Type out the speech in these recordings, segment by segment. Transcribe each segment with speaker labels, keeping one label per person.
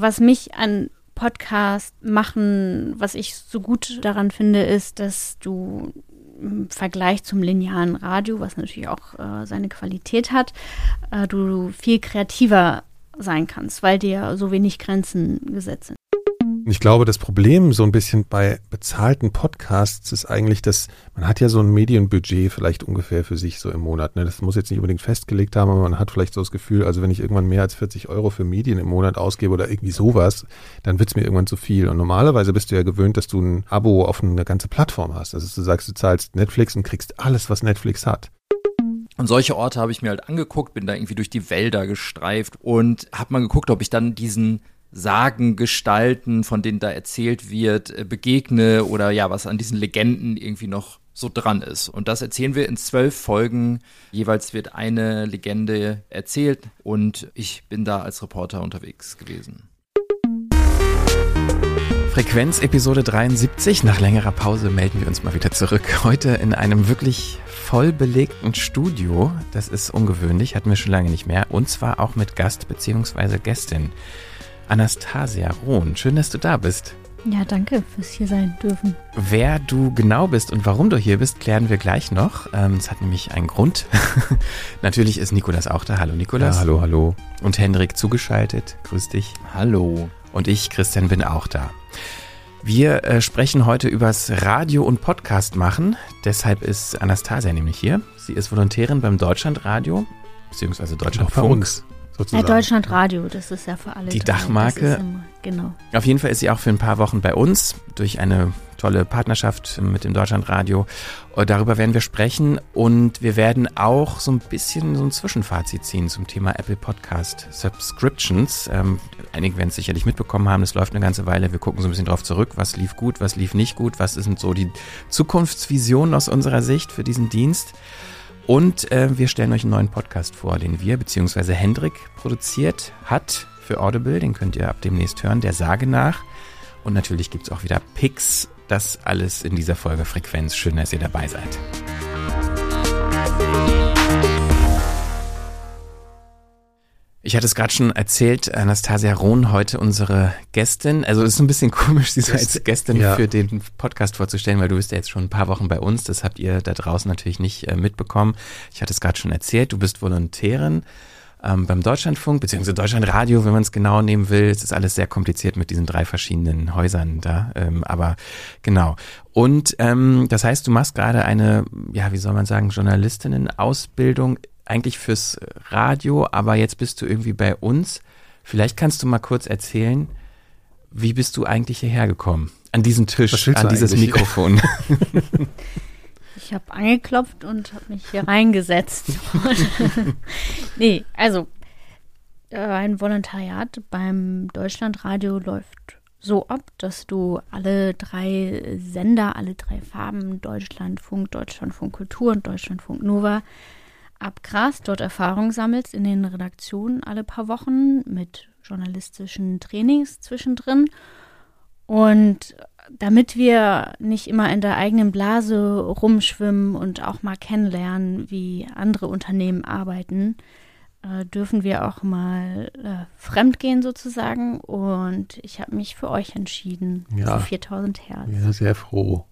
Speaker 1: Was mich an Podcast machen, was ich so gut daran finde, ist, dass du im Vergleich zum linearen Radio, was natürlich auch äh, seine Qualität hat, äh, du viel kreativer sein kannst, weil dir so wenig Grenzen gesetzt sind.
Speaker 2: Ich glaube, das Problem so ein bisschen bei bezahlten Podcasts ist eigentlich, dass man hat ja so ein Medienbudget vielleicht ungefähr für sich so im Monat. Ne? Das muss jetzt nicht unbedingt festgelegt haben, aber man hat vielleicht so das Gefühl, also wenn ich irgendwann mehr als 40 Euro für Medien im Monat ausgebe oder irgendwie sowas, dann wird es mir irgendwann zu viel. Und normalerweise bist du ja gewöhnt, dass du ein Abo auf eine ganze Plattform hast. Also du sagst, du zahlst Netflix und kriegst alles, was Netflix hat.
Speaker 3: Und solche Orte habe ich mir halt angeguckt, bin da irgendwie durch die Wälder gestreift und habe mal geguckt, ob ich dann diesen Sagengestalten, von denen da erzählt wird, äh, begegne oder ja, was an diesen Legenden irgendwie noch so dran ist. Und das erzählen wir in zwölf Folgen. Jeweils wird eine Legende erzählt und ich bin da als Reporter unterwegs gewesen.
Speaker 4: Frequenz Episode 73. Nach längerer Pause melden wir uns mal wieder zurück. Heute in einem wirklich voll belegten Studio. Das ist ungewöhnlich, hatten wir schon lange nicht mehr. Und zwar auch mit Gast bzw. Gästin. Anastasia Rohn. Schön, dass du da bist.
Speaker 1: Ja, danke fürs hier sein dürfen.
Speaker 4: Wer du genau bist und warum du hier bist, klären wir gleich noch. Ähm, es hat nämlich einen Grund. Natürlich ist Nikolas auch da. Hallo Nikolas.
Speaker 2: Ja, hallo, hallo.
Speaker 4: Und Hendrik zugeschaltet. Grüß dich.
Speaker 3: Hallo.
Speaker 4: Und ich, Christian, bin auch da. Wir äh, sprechen heute übers Radio- und Podcast machen. Deshalb ist Anastasia nämlich hier. Sie ist Volontärin beim Deutschlandradio, beziehungsweise Deutschlandfunk
Speaker 1: sozusagen. Ja, Deutschlandradio, das ist ja für alle.
Speaker 4: Die Dachmarke.
Speaker 1: Immer, genau.
Speaker 4: Auf jeden Fall ist sie auch für ein paar Wochen bei uns durch eine tolle Partnerschaft mit dem Deutschlandradio. Darüber werden wir sprechen und wir werden auch so ein bisschen so ein Zwischenfazit ziehen zum Thema Apple Podcast Subscriptions. Ähm, einige werden es sicherlich mitbekommen haben, es läuft eine ganze Weile. Wir gucken so ein bisschen drauf zurück, was lief gut, was lief nicht gut, was sind so die Zukunftsvisionen aus unserer Sicht für diesen Dienst. Und äh, wir stellen euch einen neuen Podcast vor, den wir bzw. Hendrik produziert hat für Audible. Den könnt ihr ab demnächst hören, der Sage nach. Und natürlich gibt es auch wieder Picks. Das alles in dieser Folge Frequenz. Schön, dass ihr dabei seid. Ich hatte es gerade schon erzählt, Anastasia Rohn, heute unsere Gästin. Also es ist ein bisschen komisch, sie so als Gästin ja. für den Podcast vorzustellen, weil du bist ja jetzt schon ein paar Wochen bei uns. Das habt ihr da draußen natürlich nicht äh, mitbekommen. Ich hatte es gerade schon erzählt, du bist Volontärin ähm, beim Deutschlandfunk, beziehungsweise Deutschlandradio, wenn man es genau nehmen will. Es ist alles sehr kompliziert mit diesen drei verschiedenen Häusern da. Ähm, aber genau. Und ähm, das heißt, du machst gerade eine, ja, wie soll man sagen, Journalistinnen-Ausbildung eigentlich fürs Radio, aber jetzt bist du irgendwie bei uns. Vielleicht kannst du mal kurz erzählen, wie bist du eigentlich hierher gekommen? An diesen Tisch, an dieses eigentlich? Mikrofon.
Speaker 1: ich habe angeklopft und habe mich hier reingesetzt. nee, also äh, ein Volontariat beim Deutschlandradio läuft so ab, dass du alle drei Sender, alle drei Farben, Deutschlandfunk, Deutschlandfunk Kultur und Deutschlandfunk Nova, abgrast, dort Erfahrung sammelst in den Redaktionen alle paar Wochen mit journalistischen Trainings zwischendrin. Und damit wir nicht immer in der eigenen Blase rumschwimmen und auch mal kennenlernen, wie andere Unternehmen arbeiten, äh, dürfen wir auch mal äh, fremdgehen sozusagen. Und ich habe mich für euch entschieden,
Speaker 2: ja.
Speaker 1: für 4000 Hertz.
Speaker 2: Ja, sehr froh.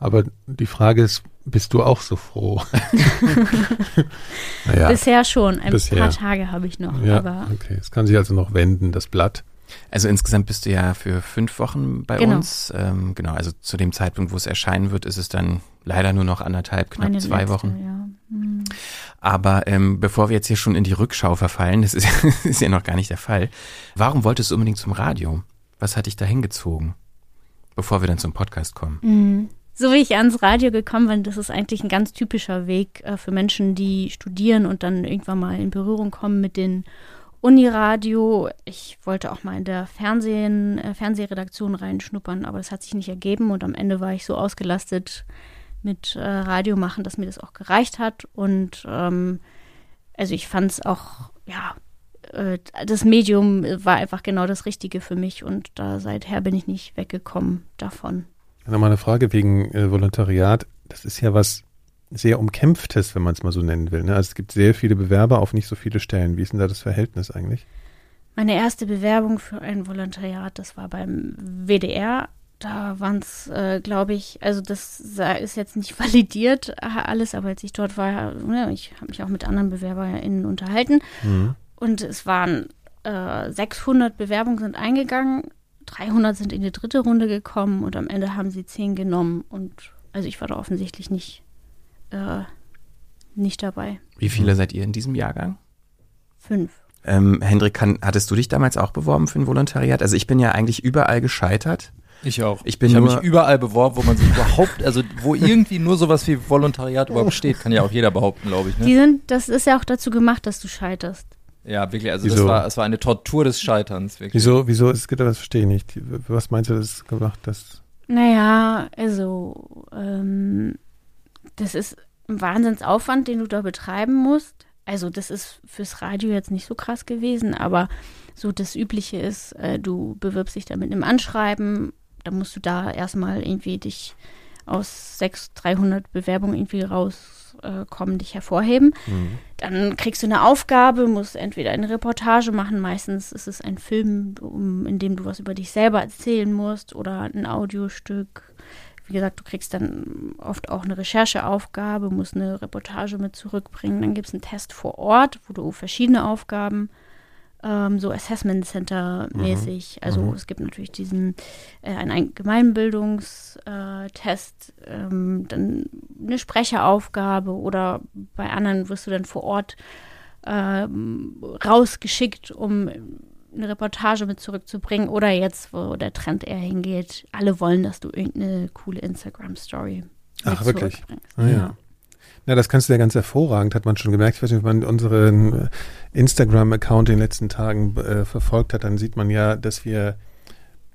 Speaker 2: Aber die Frage ist, bist du auch so froh?
Speaker 1: naja, Bisher schon. Ein bisher. paar Tage habe ich noch.
Speaker 2: Ja, aber okay. Es kann sich also noch wenden, das Blatt.
Speaker 4: Also insgesamt bist du ja für fünf Wochen bei genau. uns. Ähm, genau, also zu dem Zeitpunkt, wo es erscheinen wird, ist es dann leider nur noch anderthalb, knapp Meine zwei letzte, Wochen. Ja. Mhm. Aber ähm, bevor wir jetzt hier schon in die Rückschau verfallen, das ist, ist ja noch gar nicht der Fall. Warum wolltest du unbedingt zum Radio? Was hat dich da hingezogen? Bevor wir dann zum Podcast kommen.
Speaker 1: Mhm so wie ich ans Radio gekommen bin, das ist eigentlich ein ganz typischer Weg äh, für Menschen, die studieren und dann irgendwann mal in Berührung kommen mit den Uniradio. Ich wollte auch mal in der Fernsehen, äh, Fernsehredaktion reinschnuppern, aber das hat sich nicht ergeben und am Ende war ich so ausgelastet mit äh, Radio machen, dass mir das auch gereicht hat und ähm, also ich fand es auch, ja, äh, das Medium war einfach genau das Richtige für mich und da seither bin ich nicht weggekommen davon.
Speaker 2: Nochmal eine Frage wegen äh, Volontariat. Das ist ja was sehr umkämpftes, wenn man es mal so nennen will. Ne? Also es gibt sehr viele Bewerber auf nicht so viele Stellen. Wie ist denn da das Verhältnis eigentlich?
Speaker 1: Meine erste Bewerbung für ein Volontariat, das war beim WDR. Da waren es, äh, glaube ich, also das ist jetzt nicht validiert alles, aber als ich dort war, ne, ich habe mich auch mit anderen BewerberInnen unterhalten. Mhm. Und es waren äh, 600 Bewerbungen sind eingegangen, 300 sind in die dritte Runde gekommen und am Ende haben sie 10 genommen. Und also ich war da offensichtlich nicht, äh, nicht dabei.
Speaker 4: Wie viele seid ihr in diesem Jahrgang?
Speaker 1: Fünf.
Speaker 4: Ähm, Hendrik, kann, hattest du dich damals auch beworben für ein Volontariat? Also ich bin ja eigentlich überall gescheitert.
Speaker 3: Ich auch. Ich, ich habe mich überall beworben, wo man sich überhaupt, also wo irgendwie nur sowas wie Volontariat überhaupt steht, kann ja auch jeder behaupten, glaube ich. Ne?
Speaker 1: Die sind, das ist ja auch dazu gemacht, dass du scheiterst.
Speaker 3: Ja, wirklich, also wieso? das war, es war eine Tortur des Scheiterns. Wirklich.
Speaker 2: Wieso, wieso, es geht das verstehe ich nicht. Was meinst du, das gemacht, das?
Speaker 1: Naja, also, ähm, das ist ein Wahnsinnsaufwand, den du da betreiben musst. Also, das ist fürs Radio jetzt nicht so krass gewesen, aber so das Übliche ist, äh, du bewirbst dich da mit einem Anschreiben, da musst du da erstmal irgendwie dich aus 600, 300 Bewerbungen irgendwie rauskommen, äh, dich hervorheben. Mhm. Dann kriegst du eine Aufgabe, musst entweder eine Reportage machen, meistens ist es ein Film, um, in dem du was über dich selber erzählen musst oder ein Audiostück. Wie gesagt, du kriegst dann oft auch eine Rechercheaufgabe, musst eine Reportage mit zurückbringen. Dann gibt es einen Test vor Ort, wo du verschiedene Aufgaben ähm, so Assessment Center mäßig. Mhm. Also mhm. es gibt natürlich diesen äh, einen Allgemeinbildungstest, äh, ähm, dann eine Sprecheraufgabe oder bei anderen wirst du dann vor Ort ähm, rausgeschickt, um eine Reportage mit zurückzubringen oder jetzt, wo der Trend eher hingeht, alle wollen, dass du irgendeine coole Instagram-Story
Speaker 2: Ach, wirklich? Ah, ja. ja. Ja, das kannst du ja ganz hervorragend, hat man schon gemerkt. Ich weiß nicht, ob man unseren äh, Instagram-Account in den letzten Tagen äh, verfolgt hat, dann sieht man ja, dass wir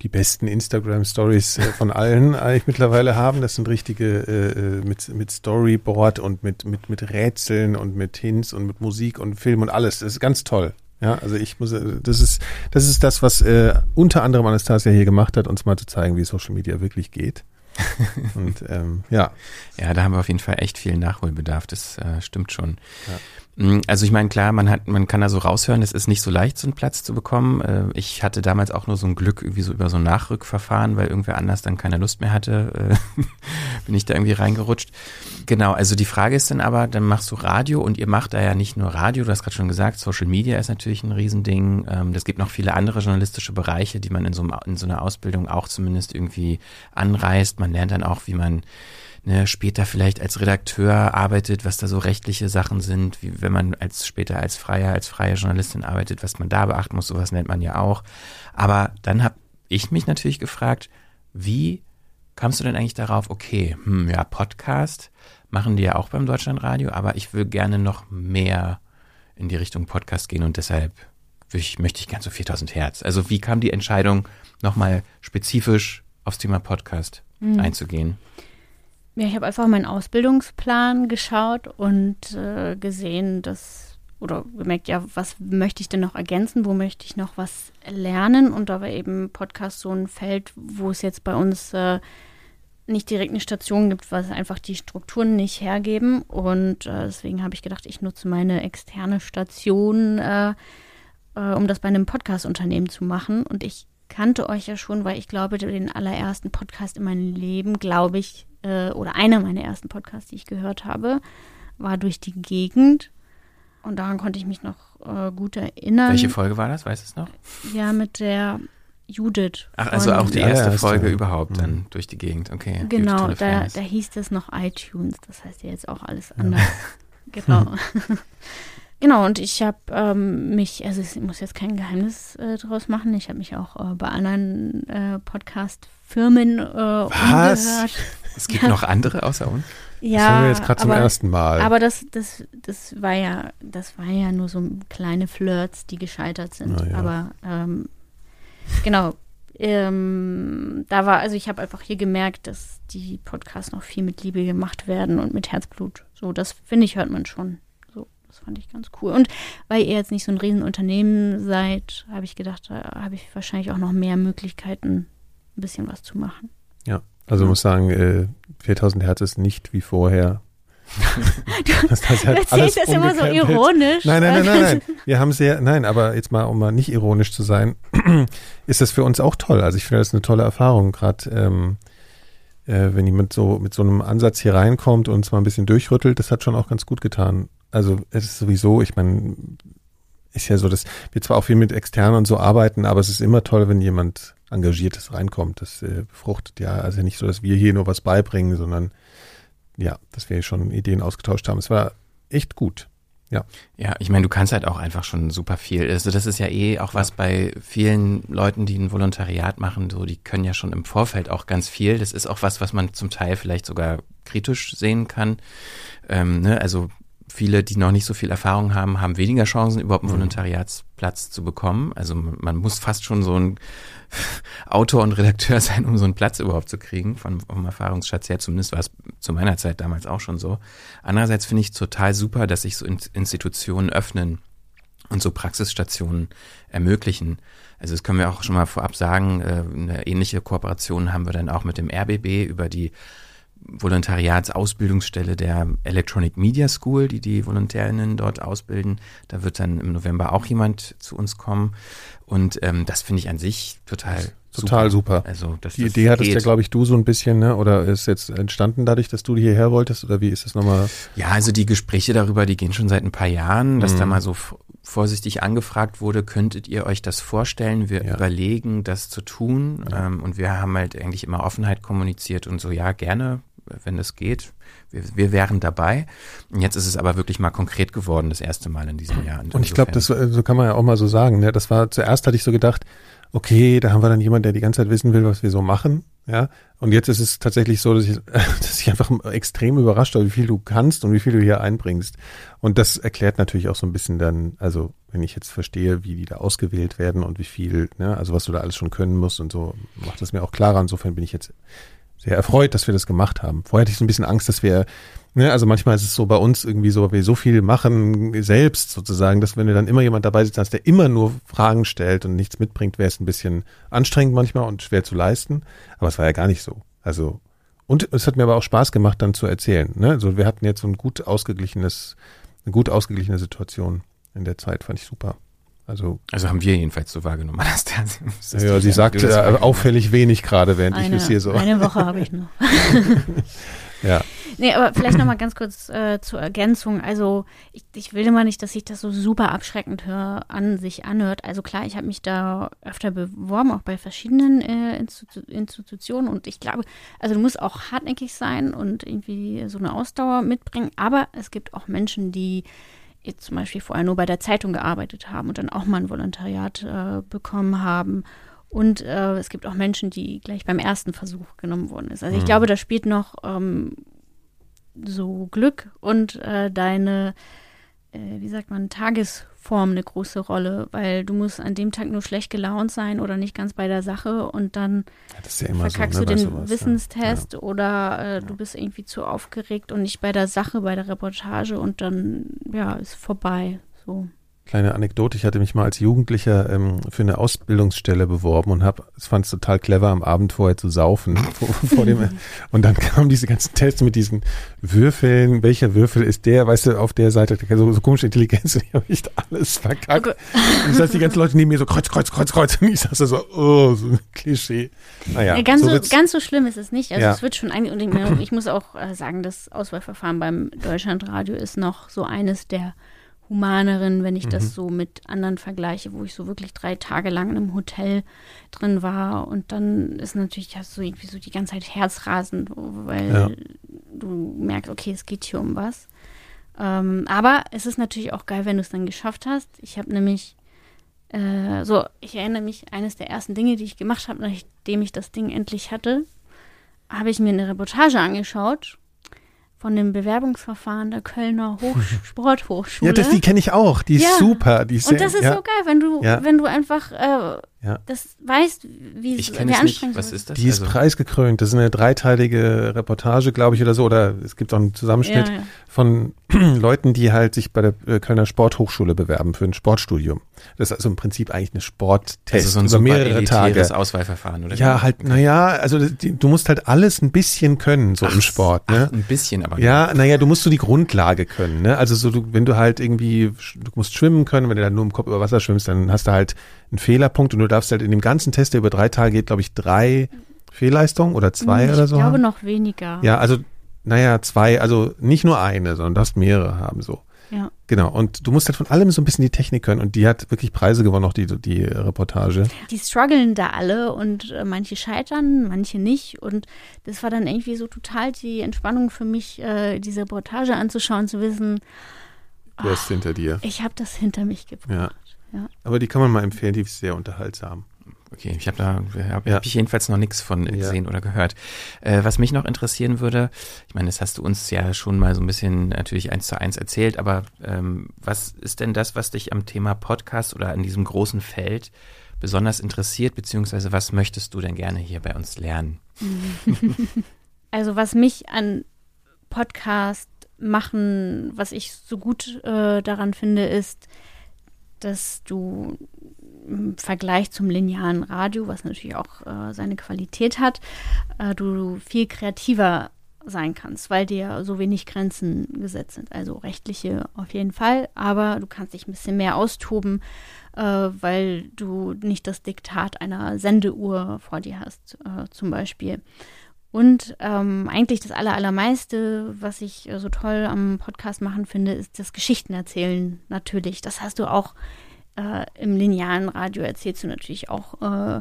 Speaker 2: die besten Instagram-Stories äh, von allen eigentlich mittlerweile haben. Das sind richtige äh, äh, mit, mit Storyboard und mit, mit, mit Rätseln und mit Hints und mit Musik und Film und alles. Das ist ganz toll. Ja, also ich muss, das ist, das ist das, was äh, unter anderem Anastasia hier gemacht hat, uns mal zu zeigen, wie Social Media wirklich geht. Und ähm, ja.
Speaker 4: Ja, da haben wir auf jeden Fall echt viel Nachholbedarf, das äh, stimmt schon. Ja. Mm, also ich meine, klar, man hat, man kann da so raushören, es ist nicht so leicht, so einen Platz zu bekommen. Äh, ich hatte damals auch nur so ein Glück irgendwie so über so ein Nachrückverfahren, weil irgendwer anders dann keine Lust mehr hatte, äh, bin ich da irgendwie reingerutscht. Genau, also die Frage ist dann aber, dann machst du Radio und ihr macht da ja nicht nur Radio, du hast gerade schon gesagt, Social Media ist natürlich ein Riesending. Ähm, das gibt noch viele andere journalistische Bereiche, die man in so, in so einer Ausbildung auch zumindest irgendwie anreißt. Man lernt dann auch, wie man ne, später vielleicht als Redakteur arbeitet, was da so rechtliche Sachen sind, wie wenn man als später als Freier, als freie Journalistin arbeitet, was man da beachten muss, sowas nennt man ja auch. Aber dann habe ich mich natürlich gefragt, wie kamst du denn eigentlich darauf, okay, hm, ja, Podcast machen die ja auch beim Deutschlandradio, aber ich will gerne noch mehr in die Richtung Podcast gehen und deshalb ich, möchte ich ganz so 4000 Hertz. Also wie kam die Entscheidung, nochmal spezifisch aufs Thema Podcast mhm. einzugehen?
Speaker 1: Ja, ich habe einfach meinen Ausbildungsplan geschaut und äh, gesehen, dass, oder gemerkt, ja, was möchte ich denn noch ergänzen, wo möchte ich noch was lernen? Und da war eben Podcast so ein Feld, wo es jetzt bei uns äh, nicht direkt eine Station gibt, weil einfach die Strukturen nicht hergeben. Und äh, deswegen habe ich gedacht, ich nutze meine externe Station, äh, äh, um das bei einem Podcast-Unternehmen zu machen. Und ich kannte euch ja schon, weil ich glaube, den allerersten Podcast in meinem Leben, glaube ich, äh, oder einer meiner ersten Podcasts, die ich gehört habe, war durch die Gegend. Und daran konnte ich mich noch äh, gut erinnern.
Speaker 4: Welche Folge war das? Weißt du es noch?
Speaker 1: Ja, mit der Judith.
Speaker 4: Ach, also auch die erste ja, Folge überhaupt dann mhm. durch die Gegend. Okay.
Speaker 1: Genau, da, da hieß das noch iTunes. Das heißt ja jetzt auch alles anders. genau. Genau, und ich habe ähm, mich, also ich muss jetzt kein Geheimnis äh, draus machen, ich habe mich auch äh, bei anderen äh, Podcast-Firmen äh, umgehört.
Speaker 4: Es gibt ja. noch andere außer uns?
Speaker 2: Ja, das hören wir jetzt gerade zum ersten Mal.
Speaker 1: Aber das, das, das war ja, das war ja nur so kleine Flirts, die gescheitert sind. Ja. Aber ähm, genau, ähm, da war, also ich habe einfach hier gemerkt, dass die Podcasts noch viel mit Liebe gemacht werden und mit Herzblut. So, das finde ich, hört man schon. Das fand ich ganz cool. Und weil ihr jetzt nicht so ein Riesenunternehmen seid, habe ich gedacht, da habe ich wahrscheinlich auch noch mehr Möglichkeiten, ein bisschen was zu machen.
Speaker 2: Ja. Also ja. muss sagen, äh, 4000 Hertz ist nicht wie vorher
Speaker 1: du, das heißt, du erzählst das immer so ironisch.
Speaker 2: Nein, nein, nein, nein, nein. Wir haben sehr, nein, aber jetzt mal, um mal nicht ironisch zu sein, ist das für uns auch toll. Also ich finde das eine tolle Erfahrung, gerade ähm, äh, wenn jemand so mit so einem Ansatz hier reinkommt und uns mal ein bisschen durchrüttelt, das hat schon auch ganz gut getan. Also es ist sowieso, ich meine, ist ja so, dass wir zwar auch viel mit externen und so arbeiten, aber es ist immer toll, wenn jemand Engagiertes reinkommt. Das äh, befruchtet ja, also nicht so, dass wir hier nur was beibringen, sondern ja, dass wir schon Ideen ausgetauscht haben. Es war echt gut. Ja.
Speaker 4: Ja, ich meine, du kannst halt auch einfach schon super viel. Also das ist ja eh auch was bei vielen Leuten, die ein Volontariat machen, so die können ja schon im Vorfeld auch ganz viel. Das ist auch was, was man zum Teil vielleicht sogar kritisch sehen kann. Ähm, ne? Also viele, die noch nicht so viel Erfahrung haben, haben weniger Chancen, überhaupt einen mhm. Volontariatsplatz zu bekommen. Also man muss fast schon so ein Autor und Redakteur sein, um so einen Platz überhaupt zu kriegen, vom, vom Erfahrungsschatz her. Zumindest war es zu meiner Zeit damals auch schon so. Andererseits finde ich total super, dass sich so Institutionen öffnen und so Praxisstationen ermöglichen. Also das können wir auch schon mal vorab sagen, äh, eine ähnliche Kooperation haben wir dann auch mit dem RBB über die Volontariatsausbildungsstelle der Electronic Media School, die die Volontärinnen dort ausbilden. Da wird dann im November auch jemand zu uns kommen. Und ähm, das finde ich an sich total
Speaker 2: Total super. super. Also, die Idee hattest geht. ja, glaube ich, du so ein bisschen, ne? Oder ist jetzt entstanden dadurch, dass du hierher wolltest? Oder wie ist das nochmal?
Speaker 4: Ja, also die Gespräche darüber, die gehen schon seit ein paar Jahren, dass mhm. da mal so vorsichtig angefragt wurde, könntet ihr euch das vorstellen? Wir ja. überlegen, das zu tun. Ja. Ähm, und wir haben halt eigentlich immer Offenheit kommuniziert und so, ja, gerne, wenn es geht. Wir, wir wären dabei. Und jetzt ist es aber wirklich mal konkret geworden, das erste Mal in diesem Jahr.
Speaker 2: Und, ich glaube, das so kann man ja auch mal so sagen. Ne? Das war zuerst hatte ich so gedacht, okay, da haben wir dann jemanden, der die ganze Zeit wissen will, was wir so machen. Ja, und jetzt ist es tatsächlich so, dass ich, dass ich einfach extrem überrascht war, wie viel du kannst und wie viel du hier einbringst. Und das erklärt natürlich auch so ein bisschen dann, also wenn ich jetzt verstehe, wie die da ausgewählt werden und wie viel, ne, also was du da alles schon können musst und so, macht das mir auch klarer. Insofern bin ich jetzt sehr erfreut, dass wir das gemacht haben. Vorher hatte ich so ein bisschen Angst, dass wir, ne, also manchmal ist es so bei uns irgendwie so, wir so viel machen selbst sozusagen, dass wenn du dann immer jemand dabei sitzt hast, der immer nur Fragen stellt und nichts mitbringt, wäre es ein bisschen anstrengend manchmal und schwer zu leisten. Aber es war ja gar nicht so. Also, und es hat mir aber auch Spaß gemacht, dann zu erzählen. Ne? Also wir hatten jetzt so ein gut ausgeglichenes, eine gut ausgeglichene Situation in der Zeit, fand ich super. Also,
Speaker 4: also haben wir jedenfalls so wahrgenommen.
Speaker 2: ja, sie sagte äh, auffällig wenig gerade, während eine, ich bis hier so.
Speaker 1: Eine Woche habe ich noch.
Speaker 2: ja.
Speaker 1: Nee, aber vielleicht nochmal ganz kurz äh, zur Ergänzung. Also ich, ich will immer nicht, dass sich das so super abschreckend hör, an sich anhört. Also klar, ich habe mich da öfter beworben, auch bei verschiedenen äh, Institu Institutionen. Und ich glaube, also du musst auch hartnäckig sein und irgendwie so eine Ausdauer mitbringen. Aber es gibt auch Menschen, die jetzt zum Beispiel vorher nur bei der Zeitung gearbeitet haben und dann auch mal ein Volontariat äh, bekommen haben. Und äh, es gibt auch Menschen, die gleich beim ersten Versuch genommen worden ist. Also ich mhm. glaube, da spielt noch ähm, so Glück und äh, deine, wie sagt man, Tages Form eine große Rolle, weil du musst an dem Tag nur schlecht gelaunt sein oder nicht ganz bei der Sache und dann ja verkackst so, ne, du den sowas, Wissenstest ja. oder äh, du bist irgendwie zu aufgeregt und nicht bei der Sache, bei der Reportage und dann, ja, ist vorbei. So.
Speaker 2: Kleine Anekdote, ich hatte mich mal als Jugendlicher ähm, für eine Ausbildungsstelle beworben und hab, fand es total clever, am Abend vorher zu saufen. vor, vor dem, und dann kamen diese ganzen Tests mit diesen Würfeln, welcher Würfel ist der, weißt du, auf der Seite, so, so komische Intelligenz, und ich habe echt alles verkackt. Okay. Und das heißt, die ganzen Leute neben mir so kreuz, kreuz, kreuz, kreuz. Und ich saß da so, oh, so ein Klischee.
Speaker 1: Naja, ja, ganz, so, so ganz so schlimm ist es nicht. Also ja. es wird schon eigentlich, und ich muss auch äh, sagen, das Auswahlverfahren beim Deutschlandradio ist noch so eines der humaneren, wenn ich mhm. das so mit anderen vergleiche, wo ich so wirklich drei Tage lang in einem Hotel drin war und dann ist natürlich hast du irgendwie so die ganze Zeit Herzrasen, weil ja. du merkst, okay, es geht hier um was. Ähm, aber es ist natürlich auch geil, wenn du es dann geschafft hast. Ich habe nämlich äh, so, ich erinnere mich, eines der ersten Dinge, die ich gemacht habe, nachdem ich das Ding endlich hatte, habe ich mir eine Reportage angeschaut von dem Bewerbungsverfahren der Kölner Hoch Sporthochschule.
Speaker 2: Ja, das, die kenne ich auch. Die ist ja. super. Die ist
Speaker 1: und das ist ja. so geil, wenn du, ja. wenn du einfach äh,
Speaker 2: Ja.
Speaker 1: Das weißt, wie,
Speaker 4: ich
Speaker 1: wie anstrengend
Speaker 4: nicht. Was ist das?
Speaker 2: Die ist also, preisgekrönt. Das ist eine dreiteilige Reportage, glaube ich, oder so. Oder es gibt auch einen Zusammenschnitt ja, ja. von Leuten, die halt sich bei der äh, Kölner Sporthochschule bewerben für ein Sportstudium. Das ist also im Prinzip eigentlich eine Sporttest also
Speaker 4: so ein über mehrere Tage. Auswahlverfahren, oder?
Speaker 2: Ja, halt, naja, also die, du musst halt alles ein bisschen können, so ach, im Sport. Ne?
Speaker 4: Ach, ein bisschen, aber.
Speaker 2: Ja, naja, du musst so die Grundlage können. Ne? Also so, du, wenn du halt irgendwie, du musst schwimmen können, wenn du dann nur im Kopf über Wasser schwimmst, dann hast du halt einen Fehlerpunkt und du darfst halt in dem ganzen Test, der über drei Tage geht, glaube ich, drei Fehlleistungen oder zwei
Speaker 1: ich
Speaker 2: oder so.
Speaker 1: Ich glaube
Speaker 2: haben.
Speaker 1: noch weniger.
Speaker 2: Ja, also, naja, zwei, also nicht nur eine, sondern du darfst mehrere haben so.
Speaker 1: Ja.
Speaker 2: Genau. Und du musst halt von allem so ein bisschen die Technik können. Und die hat wirklich Preise gewonnen, auch die, die Reportage.
Speaker 1: Die strugglen da alle und äh, manche scheitern, manche nicht. Und das war dann irgendwie so total die Entspannung für mich, äh, diese Reportage anzuschauen, zu wissen,
Speaker 2: du hast hinter dir.
Speaker 1: Ich habe das hinter mich gebracht.
Speaker 2: Ja. Ja. Aber die kann man mal empfehlen, die ist sehr unterhaltsam.
Speaker 4: Okay, ich habe da hab, ja. hab ich jedenfalls noch nichts von gesehen ja. oder gehört. Äh, was mich noch interessieren würde, ich meine, das hast du uns ja schon mal so ein bisschen natürlich eins zu eins erzählt, aber ähm, was ist denn das, was dich am Thema Podcast oder an diesem großen Feld besonders interessiert, beziehungsweise was möchtest du denn gerne hier bei uns lernen?
Speaker 1: Also was mich an Podcast machen, was ich so gut äh, daran finde, ist, dass du im Vergleich zum linearen Radio, was natürlich auch äh, seine Qualität hat, äh, du viel kreativer sein kannst, weil dir so wenig Grenzen gesetzt sind. Also rechtliche auf jeden Fall, aber du kannst dich ein bisschen mehr austoben, äh, weil du nicht das Diktat einer Sendeuhr vor dir hast, äh, zum Beispiel. Und ähm, eigentlich das Aller, Allermeiste, was ich äh, so toll am Podcast machen finde, ist das Geschichten erzählen natürlich. Das hast du auch äh, im linearen Radio, erzählst du natürlich auch äh,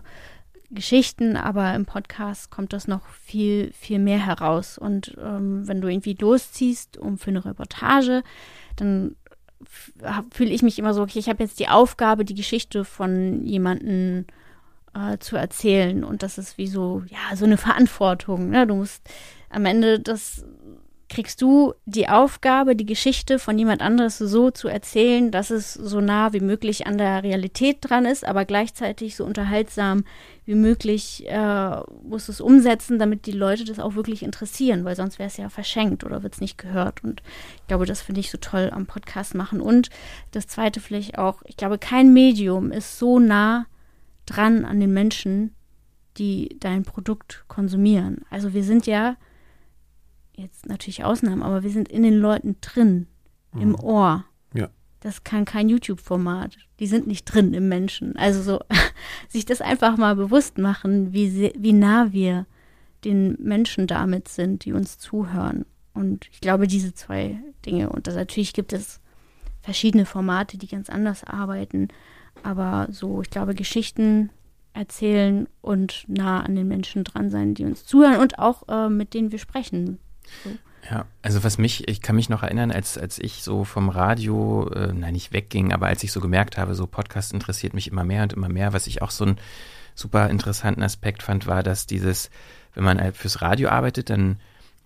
Speaker 1: Geschichten, aber im Podcast kommt das noch viel, viel mehr heraus. Und ähm, wenn du irgendwie losziehst um für eine Reportage, dann fühle ich mich immer so, okay, ich habe jetzt die Aufgabe, die Geschichte von jemandem äh, zu erzählen. Und das ist wie so, ja, so eine Verantwortung. Ne? Du musst am Ende das kriegst du die Aufgabe, die Geschichte von jemand anderes so zu erzählen, dass es so nah wie möglich an der Realität dran ist, aber gleichzeitig so unterhaltsam wie möglich äh, musst du es umsetzen, damit die Leute das auch wirklich interessieren, weil sonst wäre es ja verschenkt oder wird es nicht gehört. Und ich glaube, das finde ich so toll am Podcast machen. Und das zweite vielleicht auch, ich glaube, kein Medium ist so nah dran an den Menschen, die dein Produkt konsumieren. Also wir sind ja, jetzt natürlich Ausnahmen, aber wir sind in den Leuten drin, mhm. im Ohr.
Speaker 2: Ja.
Speaker 1: Das kann kein YouTube-Format. Die sind nicht drin im Menschen. Also so, sich das einfach mal bewusst machen, wie, wie nah wir den Menschen damit sind, die uns zuhören. Und ich glaube, diese zwei Dinge. Und das, natürlich gibt es verschiedene Formate, die ganz anders arbeiten. Aber so, ich glaube, Geschichten erzählen und nah an den Menschen dran sein, die uns zuhören und auch äh, mit denen wir sprechen. So.
Speaker 4: Ja, also was mich, ich kann mich noch erinnern, als, als ich so vom Radio, äh, nein, nicht wegging, aber als ich so gemerkt habe, so Podcast interessiert mich immer mehr und immer mehr, was ich auch so einen super interessanten Aspekt fand, war, dass dieses, wenn man halt fürs Radio arbeitet, dann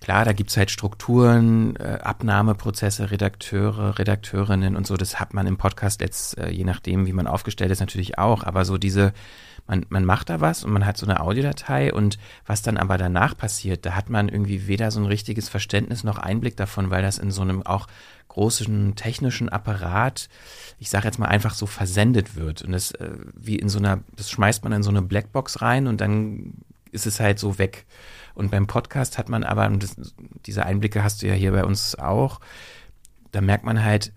Speaker 4: Klar, da gibt's halt Strukturen, äh, Abnahmeprozesse, Redakteure, Redakteurinnen und so. Das hat man im Podcast jetzt, äh, je nachdem, wie man aufgestellt ist, natürlich auch. Aber so diese, man, man macht da was und man hat so eine Audiodatei und was dann aber danach passiert, da hat man irgendwie weder so ein richtiges Verständnis noch Einblick davon, weil das in so einem auch großen technischen Apparat, ich sage jetzt mal einfach so versendet wird. Und das äh, wie in so einer, das schmeißt man in so eine Blackbox rein und dann ist es halt so weg. Und beim Podcast hat man aber, und das, diese Einblicke hast du ja hier bei uns auch, da merkt man halt,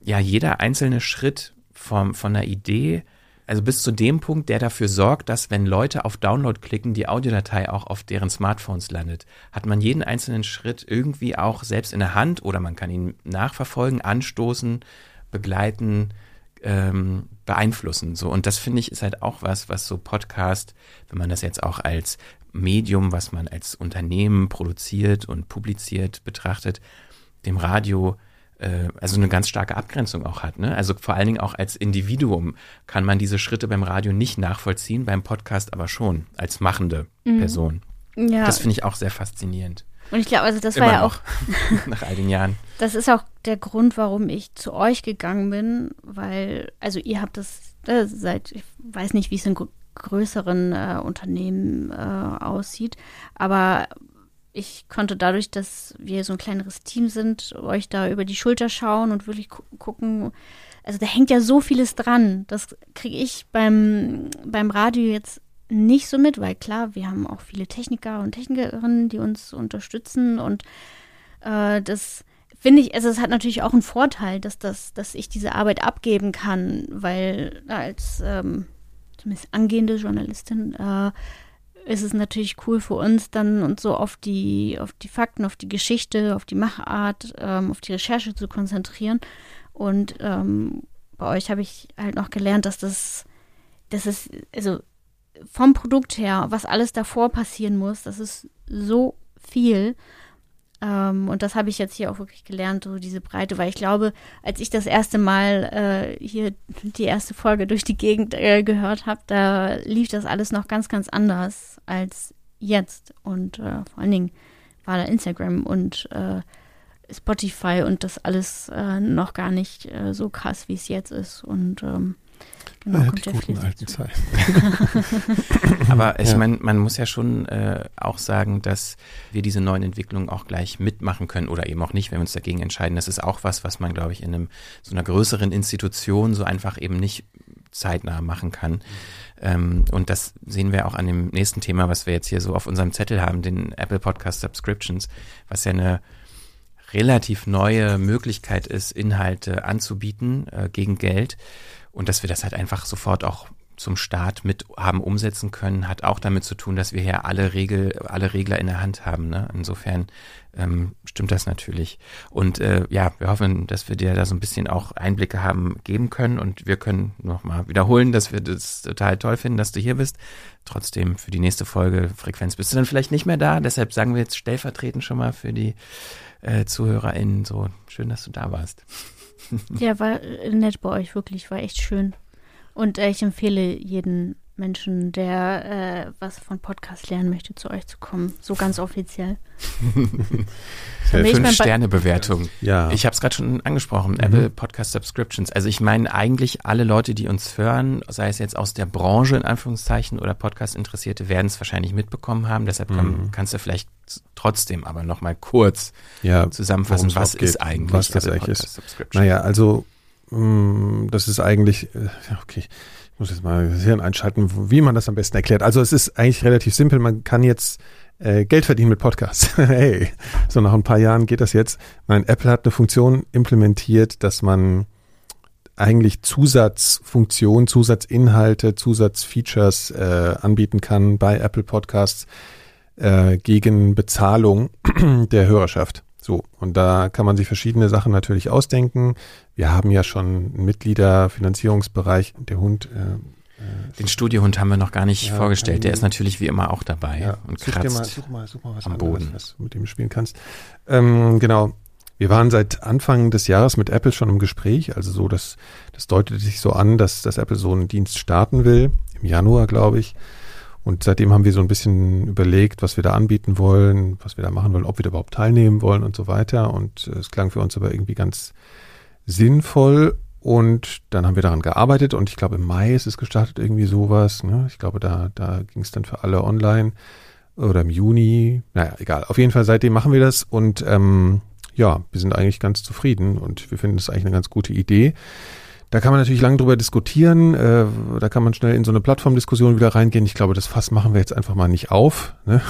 Speaker 4: ja, jeder einzelne Schritt vom, von der Idee, also bis zu dem Punkt, der dafür sorgt, dass wenn Leute auf Download klicken, die Audiodatei auch auf deren Smartphones landet, hat man jeden einzelnen Schritt irgendwie auch selbst in der Hand oder man kann ihn nachverfolgen, anstoßen, begleiten, ähm, beeinflussen. So und das finde ich ist halt auch was, was so Podcast, wenn man das jetzt auch als Medium, was man als Unternehmen produziert und publiziert betrachtet, dem Radio äh, also eine ganz starke Abgrenzung auch hat. Ne? Also vor allen Dingen auch als Individuum kann man diese Schritte beim Radio nicht nachvollziehen, beim Podcast aber schon als machende mhm. Person. Ja. Das finde ich auch sehr faszinierend.
Speaker 1: Und ich glaube, also das Immer war ja auch
Speaker 4: nach all den Jahren.
Speaker 1: Das ist auch der Grund, warum ich zu euch gegangen bin, weil also ihr habt das äh, seit, ich weiß nicht, wie es in größeren äh, Unternehmen äh, aussieht, aber ich konnte dadurch, dass wir so ein kleineres Team sind, euch da über die Schulter schauen und wirklich gu gucken. Also da hängt ja so vieles dran. Das kriege ich beim, beim Radio jetzt nicht so mit, weil klar, wir haben auch viele Techniker und Technikerinnen, die uns unterstützen und äh, das finde ich, also es hat natürlich auch einen Vorteil, dass das, dass ich diese Arbeit abgeben kann, weil als ähm, zumindest angehende Journalistin äh, ist es natürlich cool für uns, dann uns so auf die, auf die Fakten, auf die Geschichte, auf die Machart, ähm, auf die Recherche zu konzentrieren. Und ähm, bei euch habe ich halt noch gelernt, dass das, das ist, also vom Produkt her, was alles davor passieren muss, das ist so viel. Ähm, und das habe ich jetzt hier auch wirklich gelernt, so diese Breite, weil ich glaube, als ich das erste Mal äh, hier die erste Folge durch die Gegend äh, gehört habe, da lief das alles noch ganz, ganz anders als jetzt. Und äh, vor allen Dingen war da Instagram und äh, Spotify und das alles äh, noch gar nicht äh, so krass, wie es jetzt ist. Und ähm,
Speaker 2: Genau, ja, die guten alten Zeiten.
Speaker 4: Aber ich ja. meine, man muss ja schon äh, auch sagen, dass wir diese neuen Entwicklungen auch gleich mitmachen können oder eben auch nicht, wenn wir uns dagegen entscheiden. Das ist auch was, was man, glaube ich, in einem, so einer größeren Institution so einfach eben nicht zeitnah machen kann. Ähm, und das sehen wir auch an dem nächsten Thema, was wir jetzt hier so auf unserem Zettel haben, den Apple Podcast Subscriptions, was ja eine relativ neue Möglichkeit ist, Inhalte anzubieten äh, gegen Geld. Und dass wir das halt einfach sofort auch zum Start mit haben umsetzen können, hat auch damit zu tun, dass wir hier alle Regel, alle Regler in der Hand haben. Ne? Insofern ähm, stimmt das natürlich. Und äh, ja, wir hoffen, dass wir dir da so ein bisschen auch Einblicke haben geben können und wir können nochmal wiederholen, dass wir das total toll finden, dass du hier bist. Trotzdem für die nächste Folge Frequenz bist du dann vielleicht nicht mehr da. Deshalb sagen wir jetzt stellvertretend schon mal für die äh, ZuhörerInnen so schön, dass du da warst.
Speaker 1: Ja, war äh, nett bei euch, wirklich, war echt schön. Und äh, ich empfehle jeden Menschen, der äh, was von Podcast lernen möchte, zu euch zu kommen. So ganz offiziell.
Speaker 4: Fünf-Sterne-Bewertung. Ja. Ich habe es gerade schon angesprochen, mhm. Apple Podcast Subscriptions. Also ich meine eigentlich alle Leute, die uns hören, sei es jetzt aus der Branche in Anführungszeichen oder Podcast-Interessierte, werden es wahrscheinlich mitbekommen haben. Deshalb kann, mhm. kannst du vielleicht trotzdem aber nochmal kurz ja, zusammenfassen, was ist eigentlich
Speaker 2: was das Podcast ist. Subscription? Naja, also mh, mm, das ist eigentlich, äh, okay, ich muss jetzt mal das Hirn einschalten, wie man das am besten erklärt. Also es ist eigentlich relativ simpel. Man kann jetzt äh, Geld verdienen mit Podcasts. hey, so nach ein paar Jahren geht das jetzt. Nein, Apple hat eine Funktion implementiert, dass man eigentlich Zusatzfunktionen, Zusatzinhalte, Zusatzfeatures äh, anbieten kann bei Apple Podcasts äh, gegen Bezahlung der Hörerschaft. So, und da kann man sich verschiedene Sachen natürlich ausdenken. Wir haben ja schon einen Mitgliederfinanzierungsbereich. Der Hund äh,
Speaker 4: den Studiohund haben wir noch gar nicht ja, vorgestellt. Der ist natürlich wie immer auch dabei ja, und such kratzt mal, such mal, such mal was am anderes, Boden.
Speaker 2: was du mit dem spielen kannst. Ähm, genau. Wir waren seit Anfang des Jahres mit Apple schon im Gespräch. Also so, dass das deutete sich so an, dass, dass Apple so einen Dienst starten will. Im Januar, glaube ich. Und seitdem haben wir so ein bisschen überlegt, was wir da anbieten wollen, was wir da machen wollen, ob wir da überhaupt teilnehmen wollen und so weiter. Und äh, es klang für uns aber irgendwie ganz sinnvoll. Und dann haben wir daran gearbeitet und ich glaube im Mai ist es gestartet, irgendwie sowas. Ne? Ich glaube, da, da ging es dann für alle online oder im Juni. Naja, egal. Auf jeden Fall seitdem machen wir das und ähm, ja, wir sind eigentlich ganz zufrieden und wir finden es eigentlich eine ganz gute Idee. Da kann man natürlich lange drüber diskutieren. Äh, da kann man schnell in so eine Plattformdiskussion wieder reingehen. Ich glaube, das Fass machen wir jetzt einfach mal nicht auf. Ne?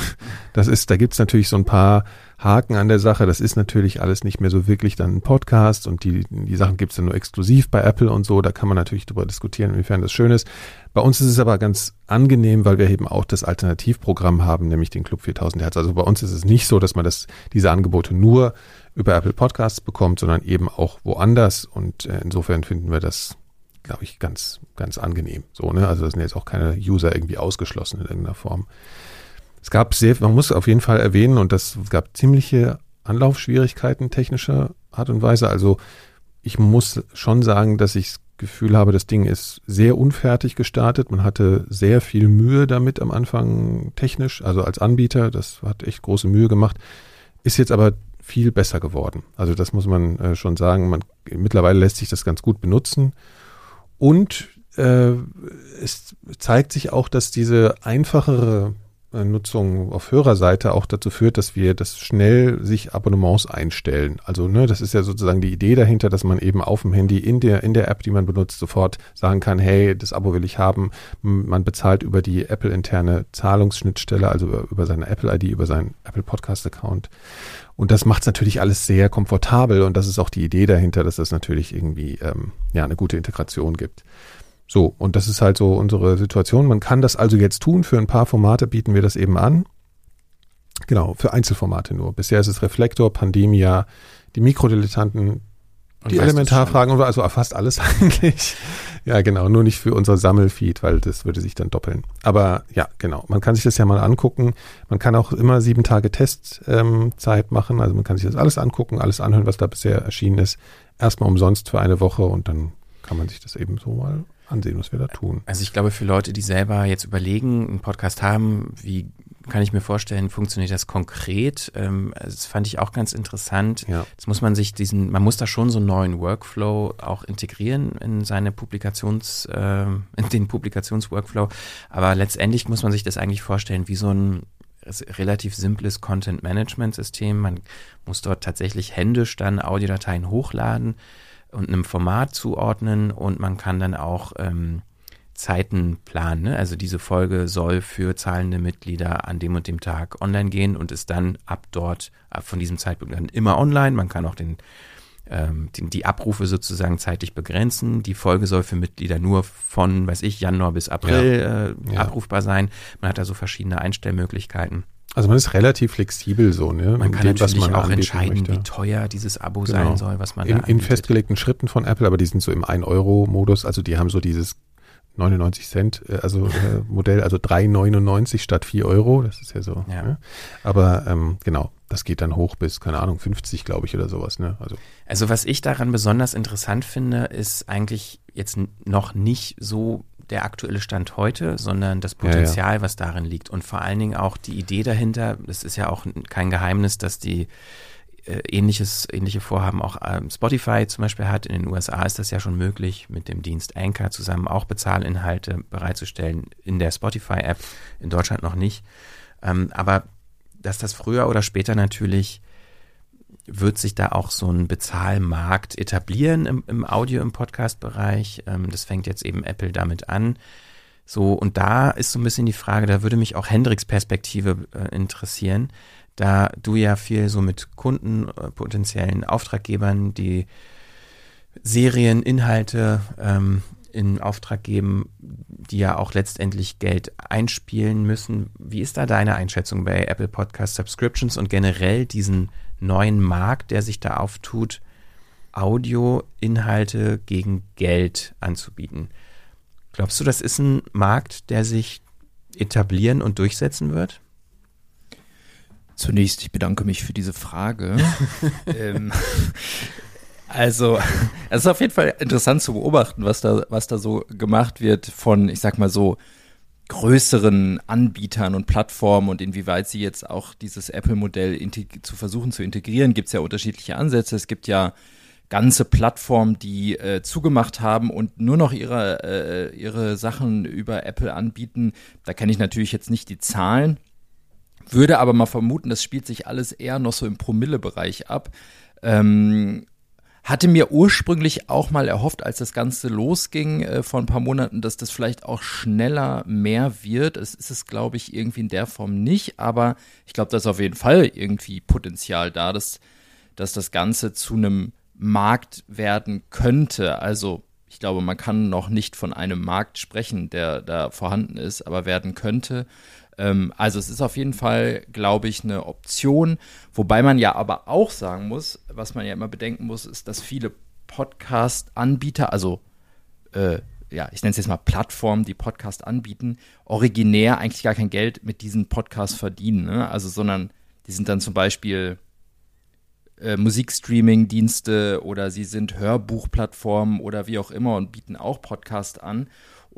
Speaker 2: Das ist, da gibt's natürlich so ein paar Haken an der Sache. Das ist natürlich alles nicht mehr so wirklich dann ein Podcast und die, die Sachen gibt's dann nur exklusiv bei Apple und so. Da kann man natürlich drüber diskutieren, inwiefern das schön ist. Bei uns ist es aber ganz angenehm, weil wir eben auch das Alternativprogramm haben, nämlich den Club 4000 Hertz. Also bei uns ist es nicht so, dass man das, diese Angebote nur über Apple Podcasts bekommt, sondern eben auch woanders. Und äh, insofern finden wir das, glaube ich, ganz, ganz angenehm. So, ne? Also es sind jetzt auch keine User irgendwie ausgeschlossen in irgendeiner Form. Es gab sehr, man muss auf jeden Fall erwähnen, und das gab ziemliche Anlaufschwierigkeiten technischer Art und Weise. Also ich muss schon sagen, dass ich das Gefühl habe, das Ding ist sehr unfertig gestartet. Man hatte sehr viel Mühe damit am Anfang technisch, also als Anbieter. Das hat echt große Mühe gemacht. Ist jetzt aber viel besser geworden. Also das muss man äh, schon sagen. Man, mittlerweile lässt sich das ganz gut benutzen. Und äh, es zeigt sich auch, dass diese einfachere Nutzung auf Hörerseite auch dazu führt, dass wir das schnell sich Abonnements einstellen. Also ne, das ist ja sozusagen die Idee dahinter, dass man eben auf dem Handy in der in der App, die man benutzt, sofort sagen kann, hey, das Abo will ich haben. Man bezahlt über die Apple interne Zahlungsschnittstelle, also über, über seine Apple ID, über seinen Apple Podcast Account. Und das macht es natürlich alles sehr komfortabel und das ist auch die Idee dahinter, dass es natürlich irgendwie ähm, ja eine gute Integration gibt. So, und das ist halt so unsere Situation. Man kann das also jetzt tun. Für ein paar Formate bieten wir das eben an. Genau, für Einzelformate nur. Bisher ist es Reflektor, Pandemia, die Mikrodilettanten, die Elementarfragen, also fast alles eigentlich. Ja, genau, nur nicht für unser Sammelfeed, weil das würde sich dann doppeln. Aber ja, genau, man kann sich das ja mal angucken. Man kann auch immer sieben Tage Testzeit ähm, machen. Also man kann sich das alles angucken, alles anhören, was da bisher erschienen ist. Erstmal umsonst für eine Woche und dann kann man sich das eben so mal ansehen, was wir da tun.
Speaker 4: Also ich glaube, für Leute, die selber jetzt überlegen, einen Podcast haben, wie kann ich mir vorstellen, funktioniert das konkret? Ähm, das fand ich auch ganz interessant. Ja. Jetzt muss man sich diesen, man muss da schon so einen neuen Workflow auch integrieren in seine Publikations, äh, in den Publikationsworkflow. Aber letztendlich muss man sich das eigentlich vorstellen wie so ein relativ simples Content-Management-System. Man muss dort tatsächlich händisch dann Audiodateien hochladen und einem Format zuordnen und man kann dann auch ähm, Zeiten planen. Ne? Also diese Folge soll für zahlende Mitglieder an dem und dem Tag online gehen und ist dann ab dort, ab von diesem Zeitpunkt dann immer online. Man kann auch den, ähm, die, die Abrufe sozusagen zeitlich begrenzen. Die Folge soll für Mitglieder nur von, weiß ich, Januar bis April ja. Äh, ja. abrufbar sein. Man hat da so verschiedene Einstellmöglichkeiten.
Speaker 2: Also man ist relativ flexibel so, ne?
Speaker 4: Man kann dem, natürlich man auch entscheiden, möchte. wie teuer dieses Abo genau. sein soll, was man
Speaker 2: in, in festgelegten Schritten von Apple, aber die sind so im 1-Euro-Modus, also die haben so dieses 99 Cent, äh, also äh, Modell, also 3,99 statt 4 Euro, das ist ja so. Ja. Ne? Aber ähm, genau, das geht dann hoch bis, keine Ahnung, 50, glaube ich, oder sowas. Ne?
Speaker 4: Also. also was ich daran besonders interessant finde, ist eigentlich jetzt noch nicht so der aktuelle Stand heute, sondern das Potenzial, ja, ja. was darin liegt. Und vor allen Dingen auch die Idee dahinter, das ist ja auch kein Geheimnis, dass die äh, ähnliches, ähnliche Vorhaben auch ähm, Spotify zum Beispiel hat. In den USA ist das ja schon möglich, mit dem Dienst Anchor zusammen auch Bezahlinhalte bereitzustellen in der Spotify-App, in Deutschland noch nicht. Ähm, aber dass das früher oder später natürlich wird sich da auch so ein Bezahlmarkt etablieren im, im Audio- im Podcast-Bereich. Ähm, das fängt jetzt eben Apple damit an. So, und da ist so ein bisschen die Frage, da würde mich auch Hendricks Perspektive äh, interessieren, da du ja viel so mit Kunden, äh, potenziellen Auftraggebern, die Serieninhalte ähm, in Auftrag geben, die ja auch letztendlich Geld einspielen müssen. Wie ist da deine Einschätzung bei Apple Podcast Subscriptions und generell diesen neuen Markt, der sich da auftut, Audioinhalte gegen Geld anzubieten. Glaubst du, das ist ein Markt, der sich etablieren und durchsetzen wird?
Speaker 3: Zunächst, ich bedanke mich für diese Frage. ähm, also, es ist auf jeden Fall interessant zu beobachten, was da, was da so gemacht wird von, ich sag mal so, größeren Anbietern und Plattformen und inwieweit sie jetzt auch dieses Apple-Modell zu versuchen zu integrieren, gibt es ja unterschiedliche Ansätze. Es gibt ja ganze Plattformen, die äh, zugemacht haben und nur noch ihre, äh, ihre Sachen über Apple anbieten. Da kenne ich natürlich jetzt nicht die Zahlen, würde aber mal vermuten, das spielt sich alles eher noch so im Promille-Bereich ab. Ähm, hatte mir ursprünglich auch mal erhofft, als das Ganze losging äh, vor ein paar Monaten, dass das vielleicht auch schneller mehr wird. Es ist es, glaube ich, irgendwie in der Form nicht, aber ich glaube, da ist auf jeden Fall irgendwie Potenzial da, dass, dass das Ganze zu einem Markt werden könnte. Also ich glaube, man kann noch nicht von einem Markt sprechen, der da vorhanden ist, aber werden könnte. Ähm, also es ist auf jeden Fall, glaube ich, eine Option. Wobei man ja aber auch sagen muss, was man ja immer bedenken muss, ist, dass viele Podcast-Anbieter, also äh, ja, ich nenne es jetzt mal Plattformen, die Podcast anbieten, originär eigentlich gar kein Geld mit diesen Podcasts verdienen. Ne? Also, sondern die sind dann zum Beispiel äh, Musikstreaming-Dienste oder sie sind Hörbuchplattformen oder wie auch immer und bieten auch Podcast an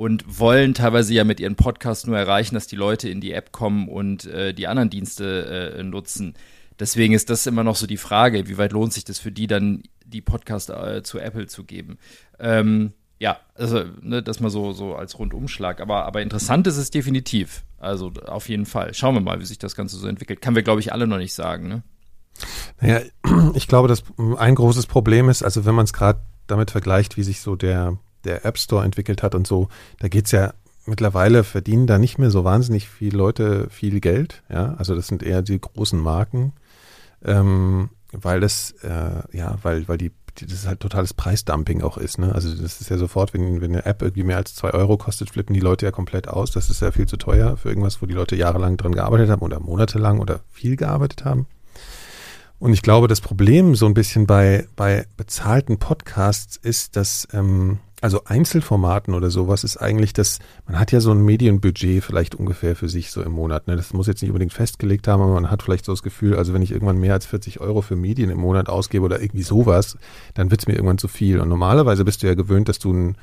Speaker 3: und wollen teilweise ja mit ihren Podcasts nur erreichen, dass die Leute in die App kommen und äh, die anderen Dienste äh, nutzen. Deswegen ist das immer noch so die Frage, wie weit lohnt sich das für die dann, die Podcast äh, zu Apple zu geben. Ähm, ja, also ne, das mal so, so als Rundumschlag. Aber, aber interessant ist es definitiv. Also auf jeden Fall. Schauen wir mal, wie sich das Ganze so entwickelt. Kann wir, glaube ich, alle noch nicht sagen. Ne?
Speaker 2: Naja, ich glaube, dass ein großes Problem ist, also wenn man es gerade damit vergleicht, wie sich so der, der App Store entwickelt hat und so, da geht es ja mittlerweile verdienen da nicht mehr so wahnsinnig viele Leute viel Geld. Ja, also das sind eher die großen Marken, ähm, weil das, äh, ja, weil, weil die, die, das halt totales Preisdumping auch ist. Ne? Also das ist ja sofort, wenn, wenn eine App irgendwie mehr als zwei Euro kostet, flippen die Leute ja komplett aus. Das ist ja viel zu teuer für irgendwas, wo die Leute jahrelang dran gearbeitet haben oder monatelang oder viel gearbeitet haben. Und ich glaube, das Problem so ein bisschen bei, bei bezahlten Podcasts ist, dass ähm, also Einzelformaten oder sowas ist eigentlich das, man hat ja so ein Medienbudget vielleicht ungefähr für sich so im Monat. Ne? Das muss jetzt nicht unbedingt festgelegt haben, aber man hat vielleicht so das Gefühl, also wenn ich irgendwann mehr als 40 Euro für Medien im Monat ausgebe oder irgendwie sowas, dann wird es mir irgendwann zu viel. Und normalerweise bist du ja gewöhnt, dass du ein,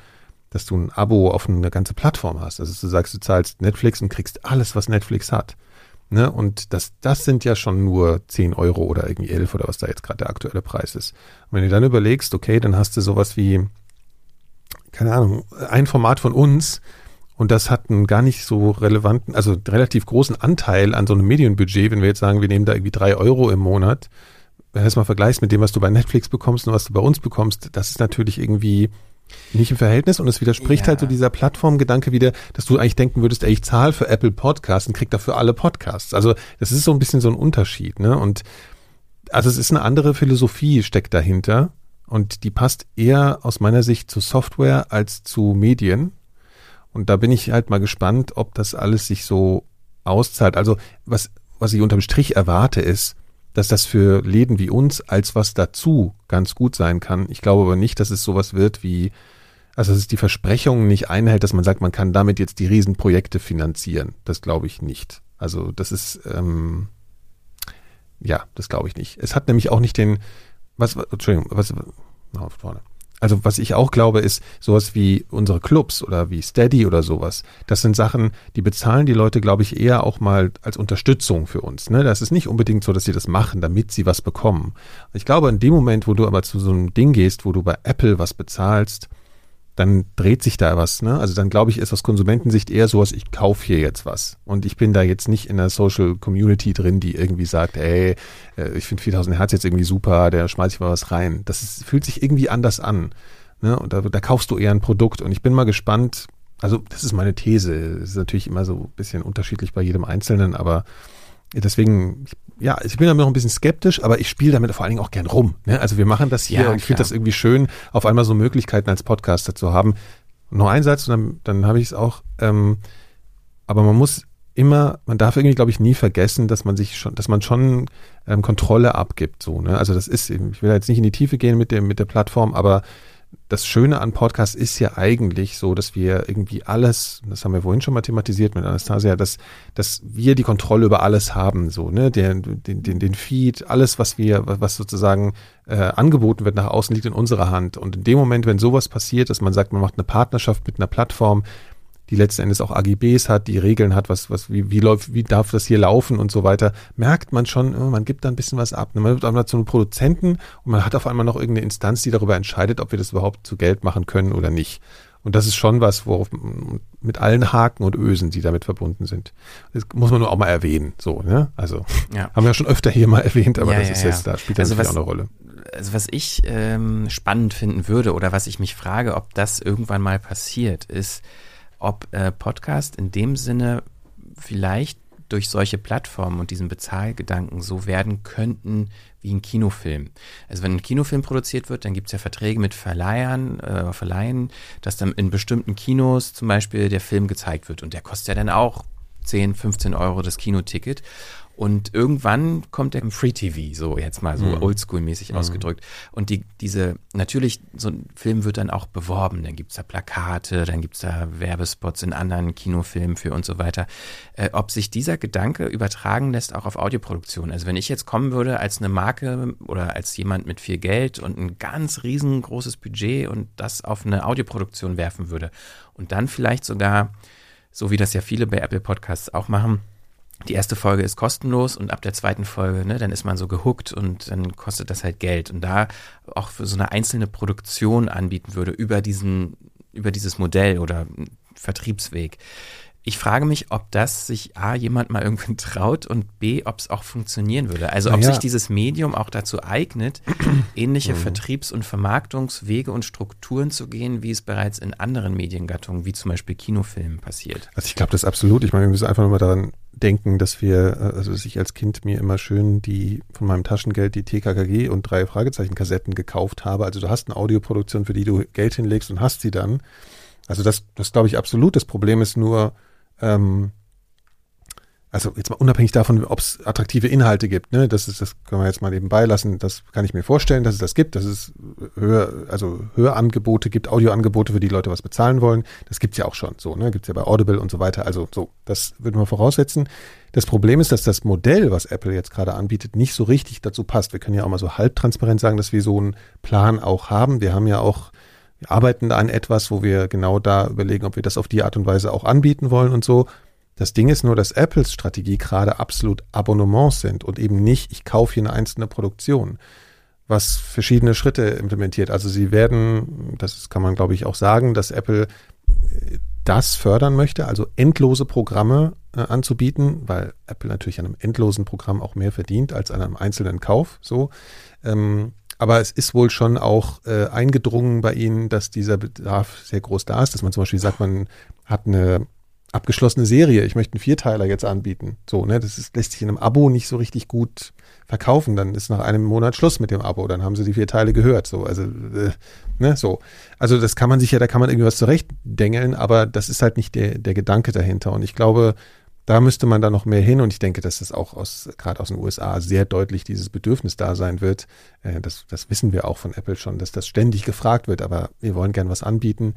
Speaker 2: dass du ein Abo auf eine ganze Plattform hast. Also du sagst, du zahlst Netflix und kriegst alles, was Netflix hat. Ne? Und das, das sind ja schon nur 10 Euro oder irgendwie 11 oder was da jetzt gerade der aktuelle Preis ist. Und wenn du dann überlegst, okay, dann hast du sowas wie keine Ahnung, ein Format von uns und das hat einen gar nicht so relevanten, also relativ großen Anteil an so einem Medienbudget, wenn wir jetzt sagen, wir nehmen da irgendwie drei Euro im Monat, wenn du das mal vergleichst mit dem, was du bei Netflix bekommst und was du bei uns bekommst, das ist natürlich irgendwie nicht im Verhältnis und es widerspricht ja. halt so dieser Plattformgedanke wieder, dass du eigentlich denken würdest, ey, ich zahle für Apple Podcasts und krieg dafür alle Podcasts. Also das ist so ein bisschen so ein Unterschied, ne? Und also es ist eine andere Philosophie steckt dahinter und die passt eher aus meiner Sicht zu Software als zu Medien. Und da bin ich halt mal gespannt, ob das alles sich so auszahlt. Also was, was ich unterm Strich erwarte, ist, dass das für Läden wie uns als was dazu ganz gut sein kann. Ich glaube aber nicht, dass es sowas wird wie, also dass es die Versprechungen nicht einhält, dass man sagt, man kann damit jetzt die Riesenprojekte finanzieren. Das glaube ich nicht. Also das ist, ähm, ja, das glaube ich nicht. Es hat nämlich auch nicht den, was, Entschuldigung, was, na, vorne. Also was ich auch glaube, ist sowas wie unsere Clubs oder wie Steady oder sowas. Das sind Sachen, die bezahlen die Leute, glaube ich, eher auch mal als Unterstützung für uns. Ne? Das ist nicht unbedingt so, dass sie das machen, damit sie was bekommen. Ich glaube, in dem Moment, wo du aber zu so einem Ding gehst, wo du bei Apple was bezahlst, dann dreht sich da was. Ne? Also dann glaube ich, ist aus Konsumentensicht eher sowas, ich kaufe hier jetzt was. Und ich bin da jetzt nicht in der Social Community drin, die irgendwie sagt, ey, äh, ich finde 4000 Hertz jetzt irgendwie super, der schmeiß ich mal was rein. Das ist, fühlt sich irgendwie anders an. Ne? Und da, da kaufst du eher ein Produkt. Und ich bin mal gespannt, also das ist meine These. Das ist natürlich immer so ein bisschen unterschiedlich bei jedem Einzelnen, aber deswegen, ja, ich bin damit noch ein bisschen skeptisch, aber ich spiele damit vor allen Dingen auch gern rum. Ne? Also wir machen das hier ja, und ich finde das irgendwie schön, auf einmal so Möglichkeiten als Podcaster zu haben. Noch ein Satz und dann, dann habe ich es auch. Ähm, aber man muss immer, man darf irgendwie, glaube ich, nie vergessen, dass man sich schon, dass man schon ähm, Kontrolle abgibt. So, ne? Also das ist, ich will jetzt nicht in die Tiefe gehen mit dem, mit der Plattform, aber das Schöne an Podcasts ist ja eigentlich so, dass wir irgendwie alles, das haben wir vorhin schon mal thematisiert mit Anastasia, dass, dass wir die Kontrolle über alles haben, so, ne, den, den, den, Feed, alles, was wir, was sozusagen äh, angeboten wird nach außen, liegt in unserer Hand. Und in dem Moment, wenn sowas passiert, dass man sagt, man macht eine Partnerschaft mit einer Plattform, die letzten Endes auch AGBs hat, die Regeln hat, was, was, wie, wie läuft, wie darf das hier laufen und so weiter, merkt man schon, oh, man gibt da ein bisschen was ab. Man wird einmal zu einem Produzenten und man hat auf einmal noch irgendeine Instanz, die darüber entscheidet, ob wir das überhaupt zu Geld machen können oder nicht. Und das ist schon was, worauf mit allen Haken und Ösen, die damit verbunden sind. Das muss man nur auch mal erwähnen, so, ne? Also ja. haben wir ja schon öfter hier mal erwähnt, aber ja, das ja, ist jetzt, da spielt also natürlich was, auch eine Rolle.
Speaker 4: Also was ich ähm, spannend finden würde oder was ich mich frage, ob das irgendwann mal passiert, ist, ob äh, Podcast in dem Sinne vielleicht durch solche Plattformen und diesen Bezahlgedanken so werden könnten wie ein Kinofilm. Also wenn ein Kinofilm produziert wird, dann gibt es ja Verträge mit Verleihern, äh, Verleihen, dass dann in bestimmten Kinos zum Beispiel der Film gezeigt wird und der kostet ja dann auch 10, 15 Euro das Kinoticket. Und irgendwann kommt der im Free TV, so jetzt mal so mhm. oldschool-mäßig mhm. ausgedrückt. Und die, diese, natürlich, so ein Film wird dann auch beworben. Dann gibt's da Plakate, dann gibt's da Werbespots in anderen Kinofilmen für und so weiter. Äh, ob sich dieser Gedanke übertragen lässt auch auf Audioproduktion. Also wenn ich jetzt kommen würde als eine Marke oder als jemand mit viel Geld und ein ganz riesengroßes Budget und das auf eine Audioproduktion werfen würde und dann vielleicht sogar, so wie das ja viele bei Apple Podcasts auch machen, die erste Folge ist kostenlos und ab der zweiten Folge, ne, dann ist man so gehuckt und dann kostet das halt Geld. Und da auch für so eine einzelne Produktion anbieten würde über diesen über dieses Modell oder Vertriebsweg. Ich frage mich, ob das sich A, jemand mal irgendwann traut und B, ob es auch funktionieren würde. Also ob ja. sich dieses Medium auch dazu eignet, ähnliche mhm. Vertriebs- und Vermarktungswege und Strukturen zu gehen, wie es bereits in anderen Mediengattungen, wie zum Beispiel Kinofilmen, passiert.
Speaker 2: Also ich glaube das absolut. Ich meine, wir müssen einfach nur mal daran denken, dass wir, äh, also dass ich als Kind mir immer schön die von meinem Taschengeld die TKKG und drei Fragezeichen-Kassetten gekauft habe. Also du hast eine Audioproduktion, für die du Geld hinlegst und hast sie dann. Also das, das glaube ich absolut. Das Problem ist nur, ähm, also jetzt mal unabhängig davon, ob es attraktive Inhalte gibt, ne, das ist, das können wir jetzt mal nebenbei lassen, das kann ich mir vorstellen, dass es das gibt, dass es höher, also Hörangebote gibt, Audioangebote, für die Leute was bezahlen wollen. Das gibt's ja auch schon so, ne? Gibt's ja bei Audible und so weiter. Also so, das würden wir voraussetzen. Das Problem ist, dass das Modell, was Apple jetzt gerade anbietet, nicht so richtig dazu passt. Wir können ja auch mal so halbtransparent sagen, dass wir so einen Plan auch haben. Wir haben ja auch wir arbeiten an etwas, wo wir genau da überlegen, ob wir das auf die Art und Weise auch anbieten wollen und so. Das Ding ist nur, dass Apples Strategie gerade absolut Abonnements sind und eben nicht, ich kaufe hier eine einzelne Produktion, was verschiedene Schritte implementiert. Also sie werden, das kann man glaube ich auch sagen, dass Apple das fördern möchte, also endlose Programme äh, anzubieten, weil Apple natürlich an einem endlosen Programm auch mehr verdient als an einem einzelnen Kauf. So, ähm, aber es ist wohl schon auch äh, eingedrungen bei Ihnen, dass dieser Bedarf sehr groß da ist, dass man zum Beispiel sagt, man hat eine abgeschlossene Serie, ich möchte einen Vierteiler jetzt anbieten. So, ne, das ist, lässt sich in einem Abo nicht so richtig gut verkaufen. Dann ist nach einem Monat Schluss mit dem Abo, dann haben sie die vier Teile gehört. So, also, äh, ne, so. Also das kann man sich ja, da kann man irgendwas zurechtdengeln, aber das ist halt nicht der, der Gedanke dahinter. Und ich glaube, da müsste man dann noch mehr hin und ich denke, dass das auch aus, gerade aus den USA sehr deutlich dieses Bedürfnis da sein wird. Äh, das, das wissen wir auch von Apple schon, dass das ständig gefragt wird, aber wir wollen gern was anbieten.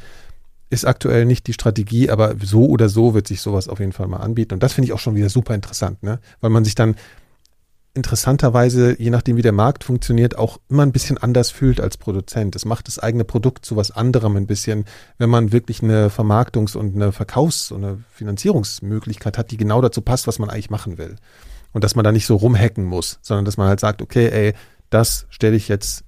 Speaker 2: Ist aktuell nicht die Strategie, aber so oder so wird sich sowas auf jeden Fall mal anbieten. Und das finde ich auch schon wieder super interessant, ne? Weil man sich dann interessanterweise, je nachdem wie der Markt funktioniert, auch immer ein bisschen anders fühlt als Produzent. Es macht das eigene Produkt zu was anderem ein bisschen, wenn man wirklich eine Vermarktungs- und eine Verkaufs- und eine Finanzierungsmöglichkeit hat, die genau dazu passt, was man eigentlich machen will. Und dass man da nicht so rumhacken muss, sondern dass man halt sagt, okay, ey, das stelle ich jetzt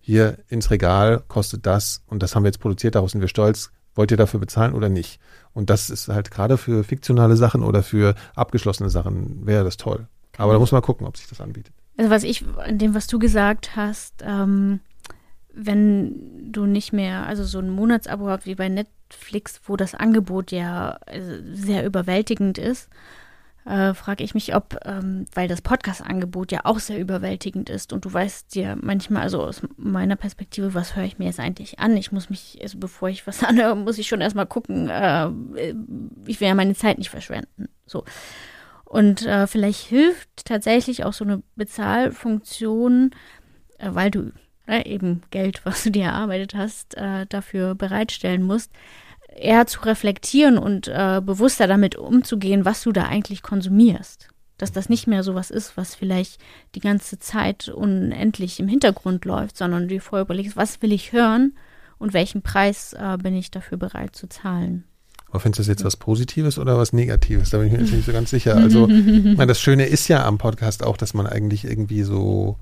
Speaker 2: hier ins Regal, kostet das und das haben wir jetzt produziert, daraus sind wir stolz. Wollt ihr dafür bezahlen oder nicht? Und das ist halt gerade für fiktionale Sachen oder für abgeschlossene Sachen wäre das toll. Aber da muss man gucken, ob sich das anbietet.
Speaker 1: Also was ich, in dem, was du gesagt hast, ähm, wenn du nicht mehr, also so ein Monatsabo hast wie bei Netflix, wo das Angebot ja äh, sehr überwältigend ist, äh, frage ich mich, ob, ähm, weil das Podcast-Angebot ja auch sehr überwältigend ist und du weißt dir manchmal, also aus meiner Perspektive, was höre ich mir jetzt eigentlich an? Ich muss mich, also bevor ich was anhöre, muss ich schon erstmal gucken, äh, ich will ja meine Zeit nicht verschwenden. So. Und äh, vielleicht hilft tatsächlich auch so eine Bezahlfunktion, äh, weil du äh, eben Geld, was du dir erarbeitet hast, äh, dafür bereitstellen musst, eher zu reflektieren und äh, bewusster damit umzugehen, was du da eigentlich konsumierst. Dass das nicht mehr so was ist, was vielleicht die ganze Zeit unendlich im Hintergrund läuft, sondern du dir vorher überlegst, was will ich hören und welchen Preis äh, bin ich dafür bereit zu zahlen.
Speaker 2: Aber findest du das jetzt was Positives oder was Negatives? Da bin ich mir jetzt nicht so ganz sicher. Also, meine, das Schöne ist ja am Podcast auch, dass man eigentlich irgendwie so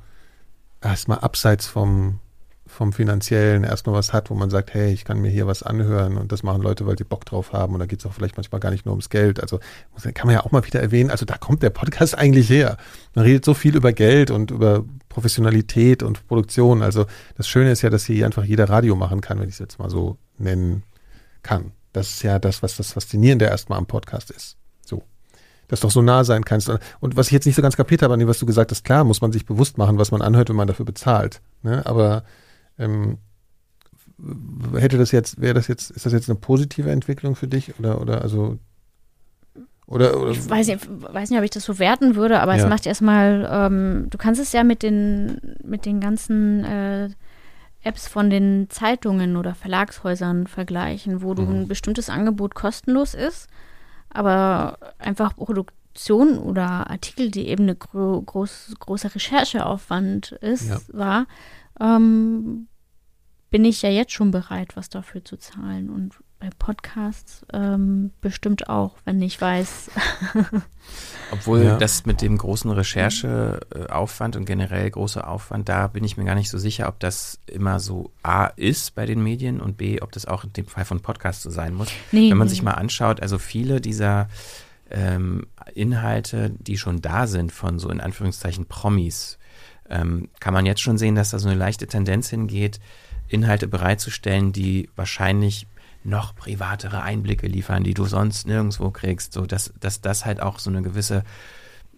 Speaker 2: erstmal abseits vom, vom Finanziellen erstmal was hat, wo man sagt, hey, ich kann mir hier was anhören und das machen Leute, weil sie Bock drauf haben und da geht es auch vielleicht manchmal gar nicht nur ums Geld. Also kann man ja auch mal wieder erwähnen, also da kommt der Podcast eigentlich her. Man redet so viel über Geld und über Professionalität und Produktion. Also das Schöne ist ja, dass hier einfach jeder Radio machen kann, wenn ich es jetzt mal so nennen kann. Das ist ja das, was das Faszinierende erstmal am Podcast ist. So. Dass du doch so nah sein kannst. Und was ich jetzt nicht so ganz kapiert habe, an dem, was du gesagt hast, klar, muss man sich bewusst machen, was man anhört, wenn man dafür bezahlt. Ne? Aber ähm, hätte das jetzt, wäre das jetzt, ist das jetzt eine positive Entwicklung für dich? Oder, oder also oder, oder,
Speaker 1: ich weiß nicht, weiß nicht, ob ich das so werten würde, aber ja. es macht erstmal, ähm, du kannst es ja mit den, mit den ganzen äh, Apps von den Zeitungen oder Verlagshäusern vergleichen, wo du mhm. ein bestimmtes Angebot kostenlos ist, aber einfach Produktion oder Artikel, die eben eine gro groß, großer Rechercheaufwand ist, ja. war, ähm, bin ich ja jetzt schon bereit, was dafür zu zahlen. Und bei Podcasts ähm, bestimmt auch, wenn ich weiß,
Speaker 4: Obwohl ja. das mit dem großen Rechercheaufwand und generell großer Aufwand, da bin ich mir gar nicht so sicher, ob das immer so A ist bei den Medien und B, ob das auch in dem Fall von Podcasts so sein muss. Nee, Wenn man nee. sich mal anschaut, also viele dieser ähm, Inhalte, die schon da sind von so in Anführungszeichen Promis, ähm, kann man jetzt schon sehen, dass da so eine leichte Tendenz hingeht, Inhalte bereitzustellen, die wahrscheinlich noch privatere Einblicke liefern, die du sonst nirgendwo kriegst, so dass, dass das halt auch so eine gewisse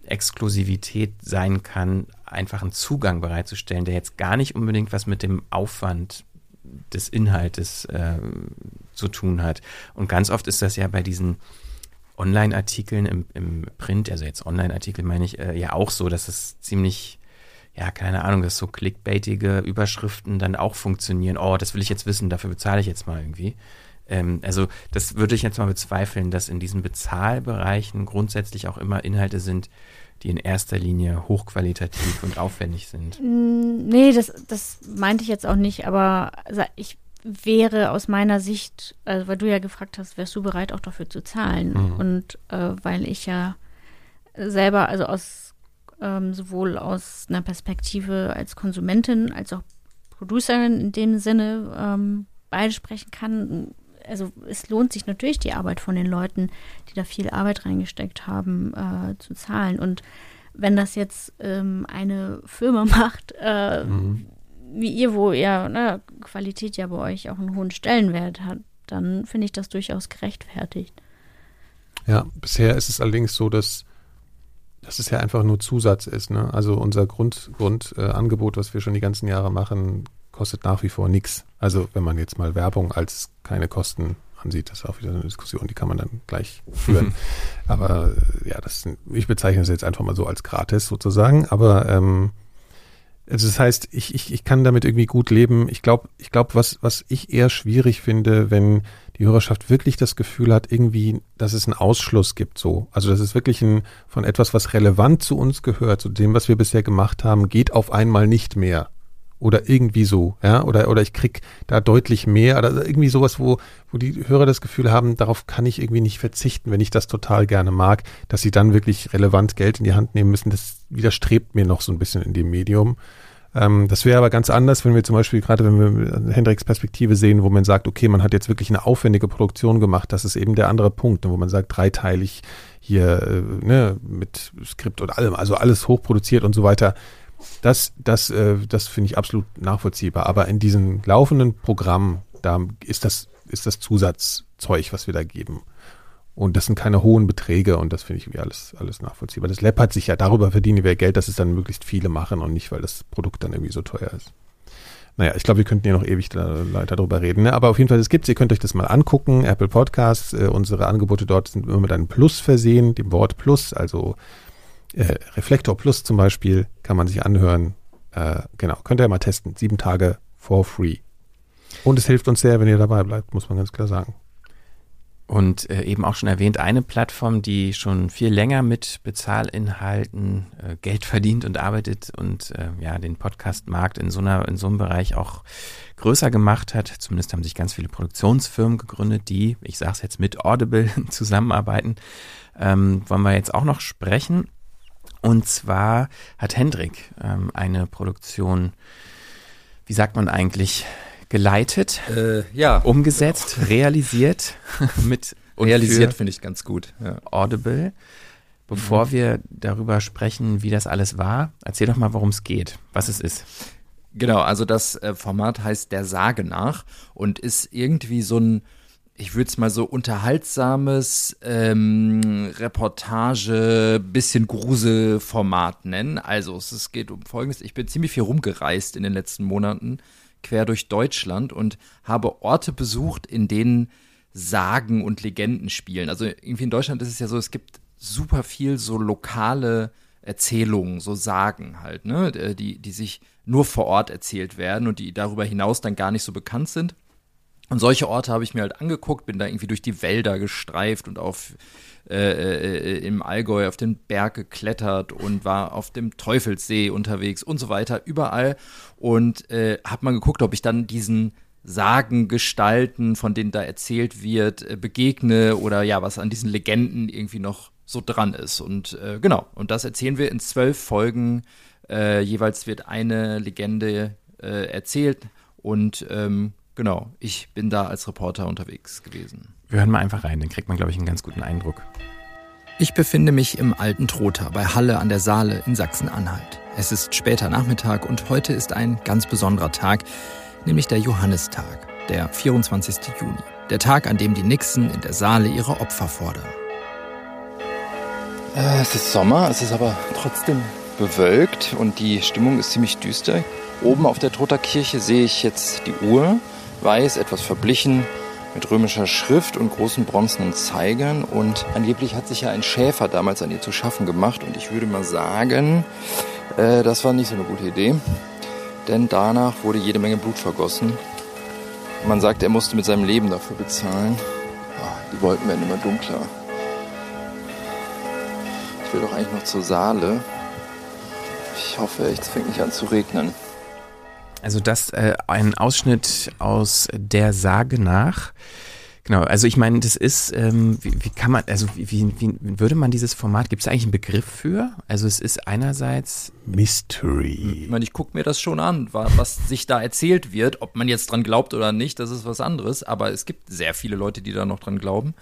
Speaker 4: Exklusivität sein kann, einfach einen Zugang bereitzustellen, der jetzt gar nicht unbedingt was mit dem Aufwand des Inhaltes äh, zu tun hat. Und ganz oft ist das ja bei diesen Online-Artikeln im, im Print, also jetzt Online-Artikel meine ich, äh, ja auch so, dass es ziemlich ja, keine Ahnung, dass so clickbaitige Überschriften dann auch funktionieren. Oh, das will ich jetzt wissen, dafür bezahle ich jetzt mal irgendwie. Ähm, also das würde ich jetzt mal bezweifeln, dass in diesen Bezahlbereichen grundsätzlich auch immer Inhalte sind, die in erster Linie hochqualitativ und aufwendig sind.
Speaker 1: Mm, nee, das, das meinte ich jetzt auch nicht, aber ich wäre aus meiner Sicht, also weil du ja gefragt hast, wärst du bereit auch dafür zu zahlen? Mhm. Und äh, weil ich ja selber, also aus ähm, sowohl aus einer Perspektive als Konsumentin als auch Producerin in dem Sinne ähm, beide sprechen kann, also es lohnt sich natürlich die Arbeit von den Leuten, die da viel Arbeit reingesteckt haben, äh, zu zahlen. Und wenn das jetzt ähm, eine Firma macht, äh, mhm. wie ihr, wo ja ne, Qualität ja bei euch auch einen hohen Stellenwert hat, dann finde ich das durchaus gerechtfertigt.
Speaker 2: Ja, bisher ist es allerdings so, dass, dass es ja einfach nur Zusatz ist. Ne? Also unser Grundangebot, Grund, äh, was wir schon die ganzen Jahre machen, kostet nach wie vor nichts. Also wenn man jetzt mal Werbung als keine Kosten ansieht, das ist auch wieder eine Diskussion, die kann man dann gleich führen. aber äh, ja, das, ich bezeichne es jetzt einfach mal so als gratis sozusagen. Aber ähm, also das heißt, ich, ich, ich kann damit irgendwie gut leben. Ich glaube, ich glaube, was, was ich eher schwierig finde, wenn die Hörerschaft wirklich das Gefühl hat, irgendwie, dass es einen Ausschluss gibt, so. Also, das ist wirklich ein, von etwas, was relevant zu uns gehört, zu dem, was wir bisher gemacht haben, geht auf einmal nicht mehr oder irgendwie so, ja, oder, oder ich krieg da deutlich mehr oder irgendwie sowas, wo, wo die Hörer das Gefühl haben, darauf kann ich irgendwie nicht verzichten, wenn ich das total gerne mag, dass sie dann wirklich relevant Geld in die Hand nehmen müssen, das widerstrebt mir noch so ein bisschen in dem Medium. Ähm, das wäre aber ganz anders, wenn wir zum Beispiel gerade, wenn wir Hendricks Perspektive sehen, wo man sagt, okay, man hat jetzt wirklich eine aufwendige Produktion gemacht, das ist eben der andere Punkt, wo man sagt, dreiteilig hier, äh, ne, mit Skript und allem, also alles hochproduziert und so weiter das, das, äh, das finde ich absolut nachvollziehbar. Aber in diesen laufenden Programmen, da ist das, ist das Zusatzzeug, was wir da geben. Und das sind keine hohen Beträge und das finde ich irgendwie alles, alles nachvollziehbar. Das läppert sich ja, darüber verdienen wir Geld, dass es dann möglichst viele machen und nicht, weil das Produkt dann irgendwie so teuer ist. Naja, ich glaube, wir könnten ja noch ewig da, darüber reden. Ne? Aber auf jeden Fall, es gibt Ihr könnt euch das mal angucken. Apple Podcasts, äh, unsere Angebote dort sind immer mit einem Plus versehen, dem Wort Plus, also äh, Reflektor Plus zum Beispiel kann man sich anhören. Äh, genau, könnt ihr mal testen. Sieben Tage for free. Und es hilft uns sehr, wenn ihr dabei bleibt, muss man ganz klar sagen.
Speaker 4: Und äh, eben auch schon erwähnt, eine Plattform, die schon viel länger mit Bezahlinhalten äh, Geld verdient und arbeitet und äh, ja den Podcastmarkt in so einer in so einem Bereich auch größer gemacht hat. Zumindest haben sich ganz viele Produktionsfirmen gegründet, die, ich sage es jetzt mit Audible zusammenarbeiten. Ähm, wollen wir jetzt auch noch sprechen. Und zwar hat Hendrik ähm, eine Produktion, wie sagt man eigentlich, geleitet,
Speaker 3: äh, ja.
Speaker 4: umgesetzt, realisiert mit
Speaker 3: realisiert finde ich ganz gut.
Speaker 4: Ja. Audible. Bevor mhm. wir darüber sprechen, wie das alles war, erzähl doch mal, worum es geht, was es ist.
Speaker 3: Genau, also das äh, Format heißt Der Sage nach und ist irgendwie so ein ich würde es mal so unterhaltsames ähm, Reportage, bisschen Gruselformat nennen. Also es geht um Folgendes. Ich bin ziemlich viel rumgereist in den letzten Monaten, quer durch Deutschland und habe Orte besucht, in denen Sagen und Legenden spielen. Also irgendwie in Deutschland ist es ja so, es gibt super viel so lokale Erzählungen, so Sagen halt, ne, die, die sich nur vor Ort erzählt werden und die darüber hinaus dann gar nicht so bekannt sind. Und solche Orte habe ich mir halt angeguckt, bin da irgendwie durch die Wälder gestreift und auf äh, äh, im Allgäu auf den Berg geklettert und war auf dem Teufelssee unterwegs und so weiter, überall. Und äh, habe mal geguckt, ob ich dann diesen Sagengestalten, von denen da erzählt wird, äh, begegne oder ja, was an diesen Legenden irgendwie noch so dran ist. Und äh, genau, und das erzählen wir in zwölf Folgen. Äh, jeweils wird eine Legende äh, erzählt und ähm, genau, ich bin da als Reporter unterwegs gewesen.
Speaker 4: Wir hören mal einfach rein, dann kriegt man, glaube ich, einen ganz guten Eindruck.
Speaker 3: Ich befinde mich im alten Trotha bei Halle an der Saale in Sachsen-Anhalt. Es ist später Nachmittag und heute ist ein ganz besonderer Tag, nämlich der Johannistag, der 24. Juni. Der Tag, an dem die Nixen in der Saale ihre Opfer fordern.
Speaker 5: Äh, es ist Sommer, es ist aber trotzdem bewölkt und die Stimmung ist ziemlich düster. Oben auf der Toter Kirche sehe ich jetzt die Uhr, weiß, etwas verblichen, mit römischer Schrift und großen bronzenen Zeigern. Und angeblich hat sich ja ein Schäfer damals an ihr zu schaffen gemacht. Und ich würde mal sagen, äh, das war nicht so eine gute Idee. Denn danach wurde jede Menge Blut vergossen. Man sagt, er musste mit seinem Leben dafür bezahlen. Ah, die Wolken werden immer dunkler. Ich will doch eigentlich noch zur Saale. Ich hoffe es fängt nicht an zu regnen.
Speaker 4: Also das äh, ein Ausschnitt aus der Sage nach. Genau, also ich meine, das ist, ähm, wie, wie kann man, also wie, wie würde man dieses Format, gibt es eigentlich einen Begriff für? Also es ist einerseits
Speaker 2: Mystery.
Speaker 3: Ich meine, ich gucke mir das schon an, was sich da erzählt wird. Ob man jetzt dran glaubt oder nicht, das ist was anderes. Aber es gibt sehr viele Leute, die da noch dran glauben.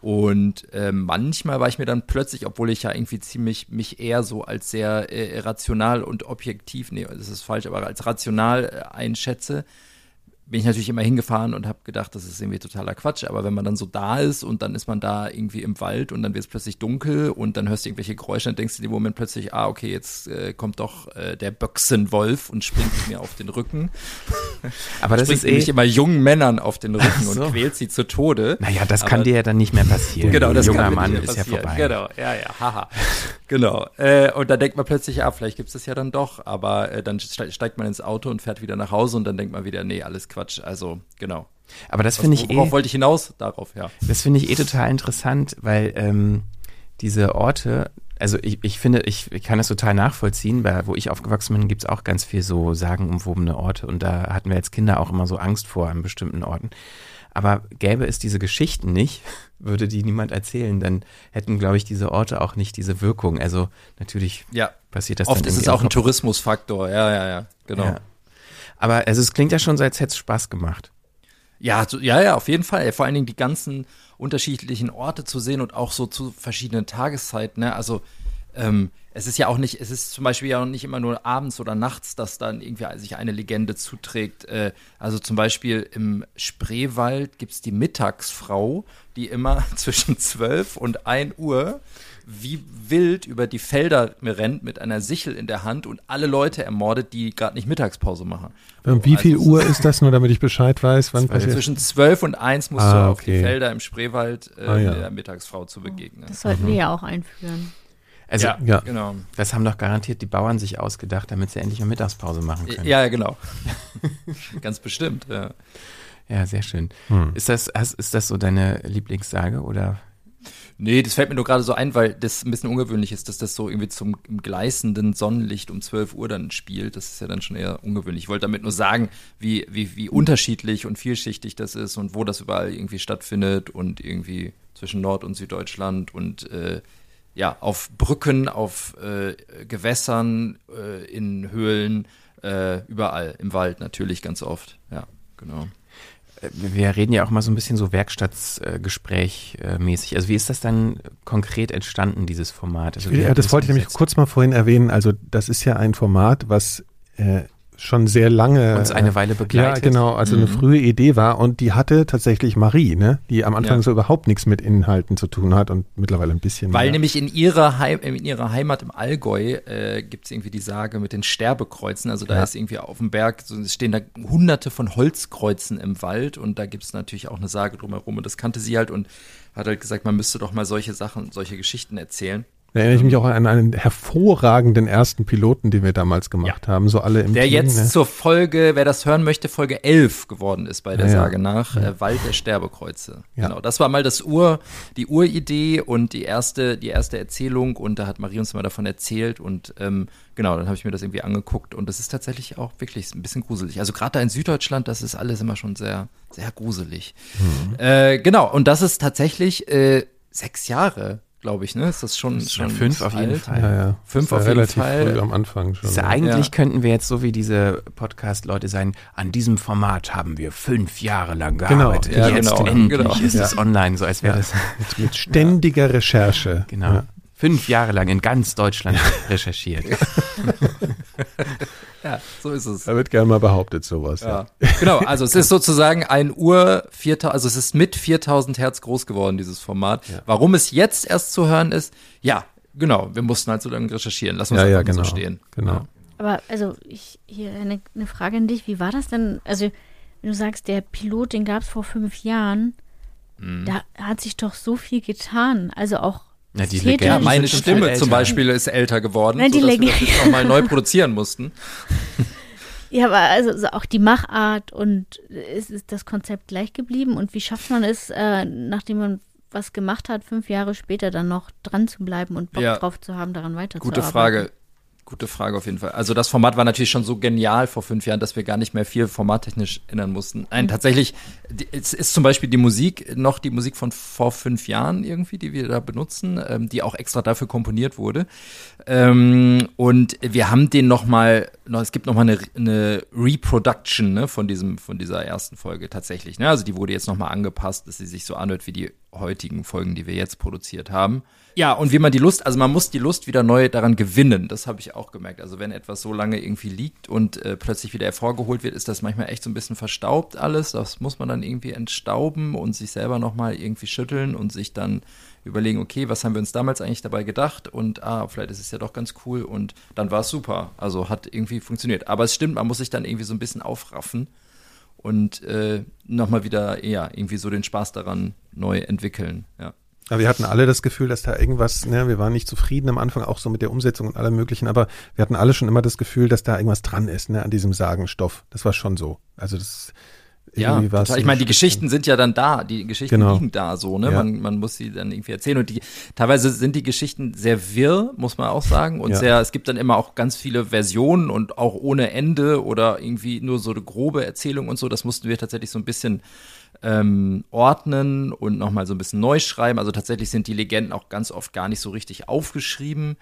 Speaker 3: Und äh, manchmal war ich mir dann plötzlich, obwohl ich ja irgendwie ziemlich mich eher so als sehr äh, rational und objektiv, nee, das ist falsch, aber als rational äh, einschätze, bin ich natürlich immer hingefahren und habe gedacht, das ist irgendwie totaler Quatsch. Aber wenn man dann so da ist und dann ist man da irgendwie im Wald und dann wird es plötzlich dunkel und dann hörst du irgendwelche Geräusche, dann denkst du in dem Moment plötzlich, ah, okay, jetzt äh, kommt doch äh, der Böchsenwolf und springt mir auf den Rücken.
Speaker 4: Aber das
Speaker 3: springt
Speaker 4: ist eh
Speaker 3: nicht immer jungen Männern auf den Rücken so. und quält sie zu Tode.
Speaker 4: Naja, das kann dir ja dann nicht mehr passieren.
Speaker 3: Genau, das
Speaker 4: junger
Speaker 3: kann
Speaker 4: Mann
Speaker 3: nicht
Speaker 4: ist ja vorbei.
Speaker 3: Genau, ja, ja, haha. Genau. Äh, und dann denkt man plötzlich, ah, vielleicht gibt es das ja dann doch. Aber äh, dann steigt man ins Auto und fährt wieder nach Hause und dann denkt man wieder, nee, alles Quatsch. Also Genau.
Speaker 4: Aber das finde ich
Speaker 3: eh. Worauf wollte ich hinaus? Darauf, ja.
Speaker 4: Das finde ich eh total interessant, weil ähm, diese Orte, also ich, ich finde, ich, ich kann das total nachvollziehen, weil wo ich aufgewachsen bin, gibt es auch ganz viel so sagenumwobene Orte und da hatten wir als Kinder auch immer so Angst vor an bestimmten Orten. Aber gäbe es diese Geschichten nicht, würde die niemand erzählen, dann hätten, glaube ich, diese Orte auch nicht diese Wirkung. Also natürlich
Speaker 3: ja.
Speaker 4: passiert das
Speaker 3: Oft ist es auch ein Tourismusfaktor, ja, ja, ja, genau. Ja.
Speaker 4: Aber also es klingt ja schon so, als hätte es Spaß gemacht.
Speaker 3: Ja, ja, ja, auf jeden Fall. Vor allen Dingen die ganzen unterschiedlichen Orte zu sehen und auch so zu verschiedenen Tageszeiten. Ne? Also ähm, es ist ja auch nicht, es ist zum Beispiel ja auch nicht immer nur abends oder nachts, dass dann irgendwie sich eine Legende zuträgt. Äh, also zum Beispiel im Spreewald gibt es die Mittagsfrau, die immer zwischen 12 und 1 Uhr wie wild über die Felder rennt mit einer Sichel in der Hand und alle Leute ermordet, die gerade nicht Mittagspause machen.
Speaker 2: Und wie viel also, Uhr ist das nur, damit ich Bescheid weiß, wann
Speaker 3: passiert? Zwischen zwölf und eins musst ah, du auf okay. die Felder im Spreewald äh, ah, ja. der Mittagsfrau zu begegnen.
Speaker 1: Das sollten mhm. wir ja auch einführen.
Speaker 4: Also, ja, ja, genau. Das haben doch garantiert die Bauern sich ausgedacht, damit sie endlich mal Mittagspause machen können.
Speaker 3: Ja, genau. Ganz bestimmt, ja.
Speaker 4: Ja, sehr schön. Hm. Ist, das, ist das so deine Lieblingssage oder
Speaker 3: Nee, das fällt mir nur gerade so ein, weil das ein bisschen ungewöhnlich ist, dass das so irgendwie zum gleißenden Sonnenlicht um 12 Uhr dann spielt. Das ist ja dann schon eher ungewöhnlich. Ich wollte damit nur sagen, wie, wie, wie unterschiedlich und vielschichtig das ist und wo das überall irgendwie stattfindet und irgendwie zwischen Nord- und Süddeutschland und äh, ja, auf Brücken, auf äh, Gewässern, äh, in Höhlen, äh, überall, im Wald natürlich ganz oft. Ja, genau
Speaker 4: wir reden ja auch mal so ein bisschen so Werkstattgespräch äh, mäßig. Also wie ist das dann konkret entstanden, dieses Format? Also
Speaker 2: das wollte ich nämlich kurz mal vorhin erwähnen. Also das ist ja ein Format, was äh, schon sehr lange
Speaker 4: uns eine Weile begleitet.
Speaker 2: Ja, genau, also mhm. eine frühe Idee war und die hatte tatsächlich Marie, ne, die am Anfang ja. so überhaupt nichts mit Inhalten zu tun hat und mittlerweile ein bisschen
Speaker 3: Weil
Speaker 2: mehr.
Speaker 3: nämlich in ihrer, Heim, in ihrer Heimat im Allgäu äh, gibt es irgendwie die Sage mit den Sterbekreuzen, also da ja. ist irgendwie auf dem Berg, so, es stehen da hunderte von Holzkreuzen im Wald und da gibt es natürlich auch eine Sage drumherum und das kannte sie halt und hat halt gesagt, man müsste doch mal solche Sachen, solche Geschichten erzählen.
Speaker 2: Da erinnere ich mich auch an einen hervorragenden ersten Piloten, den wir damals gemacht ja. haben, so alle im
Speaker 3: Der
Speaker 2: Team,
Speaker 3: jetzt ne? zur Folge, wer das hören möchte, Folge 11 geworden ist bei der ja, Sage nach, ja. äh, Wald der Sterbekreuze. Genau, das war mal das Ur, die Uridee und die erste, die erste Erzählung und da hat Marie uns mal davon erzählt und ähm, genau, dann habe ich mir das irgendwie angeguckt und das ist tatsächlich auch wirklich ein bisschen gruselig. Also gerade da in Süddeutschland, das ist alles immer schon sehr, sehr gruselig. Mhm. Äh, genau, und das ist tatsächlich äh, sechs Jahre glaube ich, ne? Ist das schon,
Speaker 4: das
Speaker 3: schon
Speaker 4: fünf auf jeden Fall.
Speaker 2: Ja, ja.
Speaker 3: Fünf auf jeden Fall.
Speaker 2: früh am Anfang schon. Ja.
Speaker 4: eigentlich
Speaker 3: Ja.
Speaker 4: könnten wir jetzt so wie diese Podcast-Leute sein, an diesem Format haben wir fünf Jahre lang
Speaker 2: Genau,
Speaker 4: gearbeitet.
Speaker 3: ja,
Speaker 4: jetzt
Speaker 3: genau,
Speaker 4: endlich
Speaker 3: genau.
Speaker 4: ist es online, so als wäre das
Speaker 2: Mit, mit ständiger Recherche.
Speaker 4: genau.
Speaker 2: Ja.
Speaker 4: Fünf Jahre lang in ganz Deutschland recherchiert.
Speaker 3: Ja, so ist es.
Speaker 2: Da wird gerne mal behauptet sowas.
Speaker 3: Ja. Genau, also es ist sozusagen ein Uhr 4000, also es ist mit 4000 Hertz groß geworden, dieses Format. Warum es jetzt erst zu hören ist, ja, genau, wir mussten halt so lange recherchieren. Lass uns
Speaker 2: Ja, ja, genau.
Speaker 3: so stehen.
Speaker 2: Genau.
Speaker 1: Aber also ich hier eine, eine Frage an dich. Wie war das denn? Also, wenn du sagst, der Pilot, den gab es vor fünf Jahren,
Speaker 3: Mhm.
Speaker 1: da hat sich doch so viel getan. Also auch
Speaker 4: Ja, die. Legenden
Speaker 3: Ja, meine
Speaker 4: sind
Speaker 3: Stimme
Speaker 4: halt
Speaker 3: zum. Beispiel ist älter geworden,
Speaker 1: Nein, die
Speaker 3: sodass wir
Speaker 1: Legende-
Speaker 3: das jetzt nochmal neu produzieren mussten.
Speaker 1: Ja, aber also so auch die Machart und ist, ist das Konzept gleich geblieben? Und wie schafft man es, äh, nachdem man was gemacht hat, fünf Jahre später dann noch dran zu bleiben und Bock
Speaker 3: Ja.
Speaker 1: drauf zu haben, daran weiterzuarbeiten?
Speaker 3: Gute Frage. Gute Frage auf jeden Fall. Also das Format war natürlich schon so genial vor fünf Jahren, dass wir gar nicht mehr viel formattechnisch ändern mussten. Nein, tatsächlich, die- es ist zum Beispiel die Musik noch die Musik von vor fünf Jahren irgendwie, die wir da benutzen, ähm, die auch extra dafür komponiert wurde. Ähm, und wir haben den noch mal, noch, es gibt noch mal eine, eine Reproduction ne, von diesem, von dieser ersten Folge tatsächlich. Ne? Also die wurde jetzt noch mal angepasst, dass sie sich so anhört wie die heutigen Folgen, die wir jetzt produziert haben. Ja, und wie man die Lust, also man muss die Lust wieder neu daran gewinnen. Das habe ich auch gemerkt. Also wenn etwas so lange irgendwie liegt und äh, plötzlich wieder hervorgeholt wird, ist das manchmal echt so ein bisschen verstaubt alles. Das muss man dann irgendwie entstauben und sich selber nochmal irgendwie schütteln und sich dann überlegen, okay, was haben wir uns damals eigentlich dabei gedacht? Und ah, vielleicht ist es ja doch ganz cool und dann war es super. Also hat irgendwie funktioniert. Aber es stimmt, man muss sich dann irgendwie so ein bisschen aufraffen und äh, nochmal wieder, ja, irgendwie so den Spaß daran neu entwickeln. Ja.
Speaker 2: Aber wir hatten alle das Gefühl, dass da irgendwas, ne, wir waren nicht zufrieden am Anfang, auch so mit der Umsetzung und allem möglichen, aber wir hatten alle schon immer das Gefühl, dass da irgendwas dran ist, ne, an diesem Sagenstoff. Das war schon so. Also das
Speaker 3: Ja, ich meine, die. Geschichten sind ja dann da, die Geschichten
Speaker 2: Genau.
Speaker 3: liegen da so, ne?
Speaker 2: Ja.
Speaker 3: Man, man muss sie dann irgendwie erzählen und die teilweise sind die Geschichten sehr wirr, muss man auch sagen und
Speaker 2: Ja.
Speaker 3: sehr es gibt dann immer auch ganz viele Versionen und auch ohne Ende oder irgendwie nur so eine grobe Erzählung und so, das mussten wir tatsächlich so ein bisschen ähm, ordnen und nochmal so ein bisschen neu schreiben. Also tatsächlich sind die Legenden auch ganz oft gar nicht so richtig aufgeschrieben.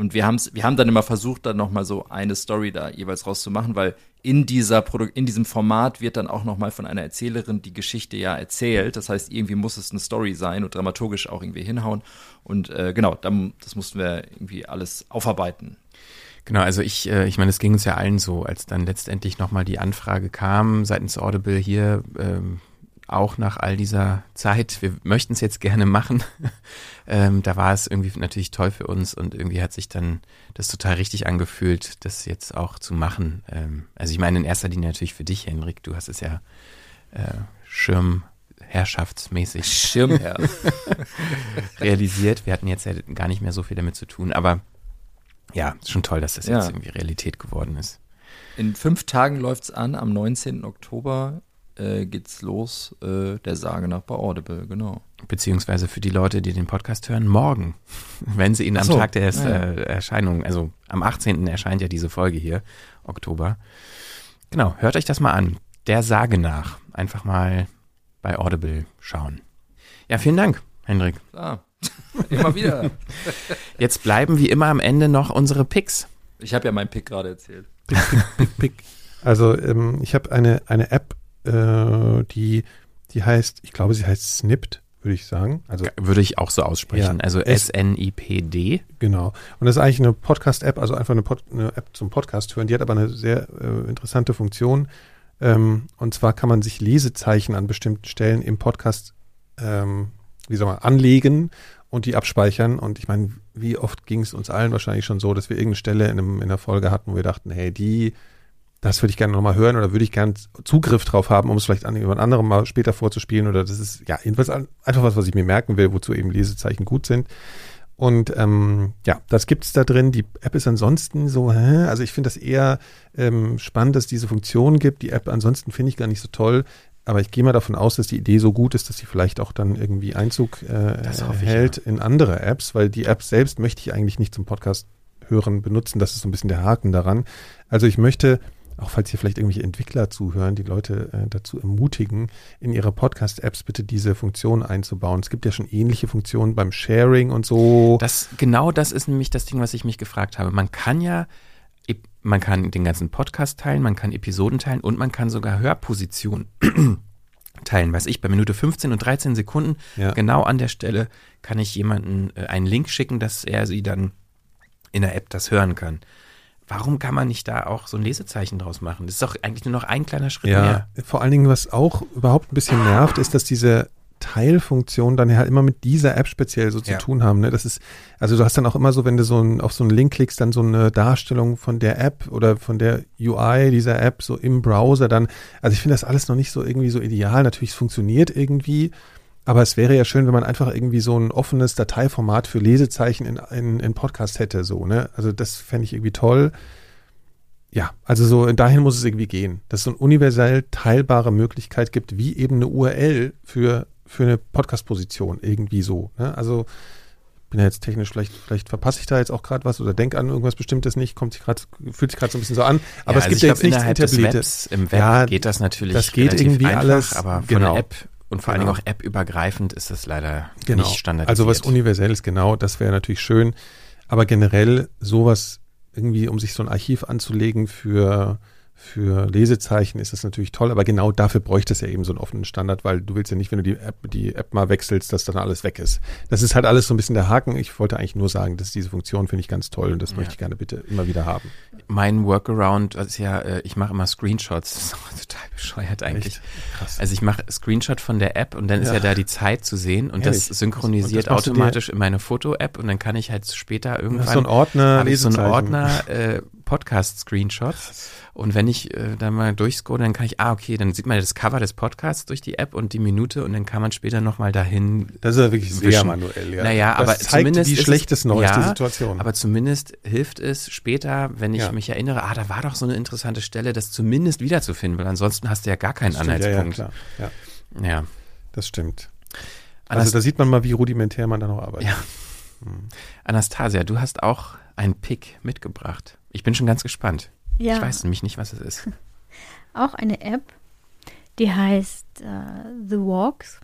Speaker 3: Und wir, haben's, wir haben dann immer versucht, dann nochmal so eine Story da jeweils rauszumachen, weil in, dieser Produ in diesem Format wird dann auch nochmal von einer Erzählerin die Geschichte ja erzählt. Das heißt, irgendwie muss es eine Story sein und dramaturgisch auch irgendwie hinhauen. Und äh, genau, dann, das mussten wir irgendwie alles aufarbeiten.
Speaker 4: Genau, also ich, äh, ich meine, es ging uns ja allen so, als dann letztendlich nochmal die Anfrage kam seitens Audible hier, ähm, auch nach all dieser Zeit, wir möchten es jetzt gerne machen. Ähm, da war es irgendwie natürlich toll für uns und irgendwie hat sich dann das total richtig angefühlt, das jetzt auch zu machen. Ähm, also ich meine in erster Linie natürlich für dich, Henrik, du hast es ja äh, Schirmherrschaftsmäßig
Speaker 3: Schirmherr.
Speaker 4: realisiert. Wir hatten jetzt ja gar nicht mehr so viel damit zu tun, aber ja, schon toll, dass das
Speaker 3: Ja.
Speaker 4: jetzt irgendwie Realität geworden ist.
Speaker 3: In fünf Tagen läuft's an, am 19. Oktober äh, geht's los, äh, der Sage nach bei Audible, genau.
Speaker 4: Beziehungsweise für die Leute, die den Podcast hören, morgen, wenn sie ihn am
Speaker 3: so,
Speaker 4: Tag der
Speaker 3: ja.
Speaker 4: äh, Erscheinung, also am 18. erscheint ja diese Folge hier, Oktober. Genau, hört euch das mal an. Der Sage nach. Einfach mal bei Audible schauen. Ja, vielen Dank, Hendrik.
Speaker 3: Klar. Immer wieder.
Speaker 4: Jetzt bleiben wie immer am Ende noch unsere Picks.
Speaker 3: Ich habe ja meinen Pick gerade erzählt.
Speaker 2: Pick. Also ähm, ich habe eine, eine App, äh, die, die heißt, ich glaube, sie heißt Snipped, würde ich sagen. Also
Speaker 4: Würde ich auch so aussprechen.
Speaker 2: Ja,
Speaker 4: also S-N-I-P-D.
Speaker 2: Genau. Und das ist eigentlich eine Podcast-App, also einfach eine, Pod eine App zum Podcast hören. Die hat aber eine sehr äh, interessante Funktion. Ähm, und zwar kann man sich Lesezeichen an bestimmten Stellen im Podcast, ähm, wie soll man, anlegen und die abspeichern. Und ich meine, wie oft ging es uns allen wahrscheinlich schon so, dass wir irgendeine Stelle in, einem, in einer Folge hatten, wo wir dachten, hey, die, das würde ich gerne nochmal hören oder würde ich gerne Zugriff drauf haben, um es vielleicht an jemand anderem mal später vorzuspielen. Oder das ist ja jedenfalls einfach was, was ich mir merken will, wozu eben Lesezeichen gut sind. Und ähm, ja, das gibt's da drin. Die App ist ansonsten so, hä? also ich finde das eher ähm, spannend, dass es diese Funktion gibt. Die App ansonsten finde ich gar nicht so toll. Aber ich gehe mal davon aus, dass die Idee so gut ist, dass sie vielleicht auch dann irgendwie Einzug äh,
Speaker 4: hoffe ich,
Speaker 2: hält in andere Apps, weil die App selbst möchte ich eigentlich nicht zum Podcast hören benutzen. Das ist so ein bisschen der Haken daran. Also ich möchte auch falls hier vielleicht irgendwelche Entwickler zuhören, die Leute äh, dazu ermutigen, in ihre Podcast-Apps bitte diese Funktion einzubauen. Es gibt ja schon ähnliche Funktionen beim Sharing und so.
Speaker 4: Das, genau das ist nämlich das Ding, was ich mich gefragt habe. Man kann ja, man kann den ganzen Podcast teilen, man kann Episoden teilen und man kann sogar Hörpositionen teilen. Was ich bei Minute 15 und 13 Sekunden ja. genau an der Stelle kann ich jemanden äh, einen Link schicken, dass er sie dann in der App das hören kann. Warum kann man nicht da auch so ein Lesezeichen draus machen? Das ist doch eigentlich nur noch ein kleiner Schritt
Speaker 2: ja,
Speaker 4: mehr.
Speaker 2: Vor allen Dingen, was auch überhaupt ein bisschen nervt, ist, dass diese Teilfunktionen dann halt immer mit dieser App speziell so ja. zu tun haben. Ne? Das ist, also du hast dann auch immer so, wenn du so ein, auf so einen Link klickst, dann so eine Darstellung von der App oder von der UI dieser App so im Browser dann. Also ich finde das alles noch nicht so irgendwie so ideal. Natürlich, es funktioniert irgendwie. Aber es wäre ja schön, wenn man einfach irgendwie so ein offenes Dateiformat für Lesezeichen in, in, in Podcast hätte, so, ne? Also das fände ich irgendwie toll. Ja, also so dahin muss es irgendwie gehen, dass es so eine universell teilbare Möglichkeit gibt, wie eben eine URL für, für eine Podcast-Position, irgendwie so. Ne? Also bin ja jetzt technisch, vielleicht, vielleicht verpasse ich da jetzt auch gerade was oder denke an irgendwas Bestimmtes nicht, kommt sich gerade, fühlt sich gerade so ein bisschen so an. Aber ja, es gibt ja jetzt nichts
Speaker 4: Etabliertes. Im Web ja, geht das natürlich.
Speaker 2: Das geht irgendwie
Speaker 4: einfach,
Speaker 2: alles.
Speaker 4: Aber genau. von der App und vor genau. allen Dingen auch App-übergreifend ist das leider genau. nicht standardisiert.
Speaker 2: Also was Universelles, genau, das wäre natürlich schön. Aber generell sowas irgendwie, um sich so ein Archiv anzulegen für für Lesezeichen ist das natürlich toll, aber genau dafür bräuchte es ja eben so einen offenen Standard, weil du willst ja nicht, wenn du die App, die App mal wechselst, dass dann alles weg ist. Das ist halt alles so ein bisschen der Haken. Ich wollte eigentlich nur sagen, dass diese Funktion finde ich ganz toll und das ja. möchte ich gerne bitte immer wieder haben.
Speaker 4: Mein Workaround ist ja, äh, ich mache immer Screenshots. Das ist total bescheuert eigentlich. Krass. Also ich mache Screenshot von der App und dann ist ja, ja da die Zeit zu sehen und Ehrlich? das synchronisiert und das automatisch in meine Foto-App und dann kann ich halt später irgendwann
Speaker 2: so ein Ordner,
Speaker 4: so einen Ordner äh, Podcast-Screenshots. Und wenn ich äh, da mal durchscrolle, dann kann ich, ah, okay, dann sieht man das Cover des Podcasts durch die App und die Minute und dann kann man später nochmal dahin.
Speaker 2: Das ist ja wirklich sehr wischen. manuell, ja.
Speaker 4: Naja, das aber
Speaker 2: zeigt,
Speaker 4: zumindest.
Speaker 2: Wie schlecht es noch
Speaker 4: ja,
Speaker 2: ist, die Situation.
Speaker 4: Aber zumindest hilft es später, wenn ich ja. mich erinnere, ah, da war doch so eine interessante Stelle, das zumindest wiederzufinden, weil ansonsten hast du ja gar keinen stimmt, Anhaltspunkt.
Speaker 2: Ja, ja,
Speaker 4: klar. ja.
Speaker 2: Das stimmt. Also Anast da sieht man mal, wie rudimentär man da noch arbeitet.
Speaker 4: Ja. Hm. Anastasia, du hast auch einen Pick mitgebracht. Ich bin schon ganz gespannt. Ja. Ich weiß nämlich nicht, was es ist.
Speaker 1: Auch eine App, die heißt uh, The Walks.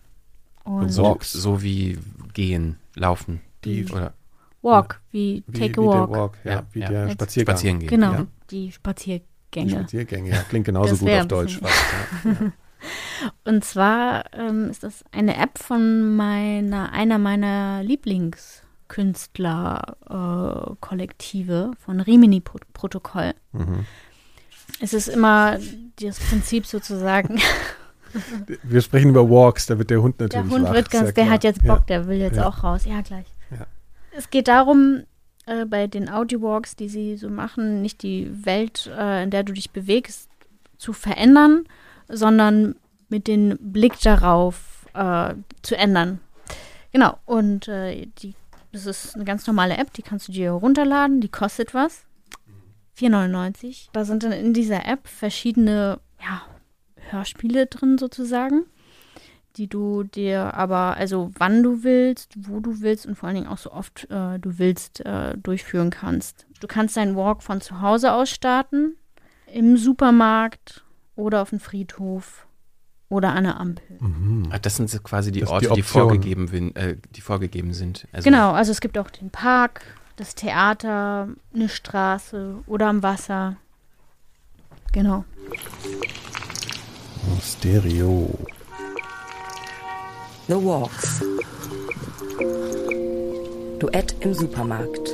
Speaker 4: Und Walks, so wie gehen, laufen.
Speaker 2: Die, oder
Speaker 1: Walk, wie, wie Take a wie Walk.
Speaker 2: walk ja, ja, wie ja. der Spaziergang.
Speaker 4: Spazieren gehen.
Speaker 1: Genau, ja. die Spaziergänge. Die
Speaker 2: Spaziergänge, ja. Klingt genauso gut auf Deutsch. Fast,
Speaker 1: Und zwar ähm, ist das eine App von meiner, einer meiner Lieblings- Künstlerkollektive äh, von Rimini-Protokoll. Mhm. Es ist immer das Prinzip sozusagen.
Speaker 2: Wir sprechen über Walks, da wird der Hund natürlich
Speaker 1: Der Hund wach, wird ganz, der hat jetzt Bock, ja. der will jetzt ja. auch raus. Ja, gleich. Ja. Es geht darum, äh, bei den Audio-Walks, die sie so machen, nicht die Welt, äh, in der du dich bewegst, zu verändern, sondern mit dem Blick darauf äh, zu ändern. Genau, und äh, die das ist eine ganz normale App, die kannst du dir runterladen, die kostet was. 4,99. Da sind dann in dieser App verschiedene ja, Hörspiele drin sozusagen, die du dir aber, also wann du willst, wo du willst und vor allen Dingen auch so oft äh, du willst, äh, durchführen kannst. Du kannst deinen Walk von zu Hause aus starten, im Supermarkt oder auf dem Friedhof oder an der Ampel.
Speaker 4: Mhm. das sind quasi die das Orte, die, die, vorgegeben, äh, die vorgegeben sind.
Speaker 1: Also genau, also es gibt auch den Park, das Theater, eine Straße oder am Wasser. Genau.
Speaker 2: Stereo.
Speaker 6: The Walks. Duett im Supermarkt.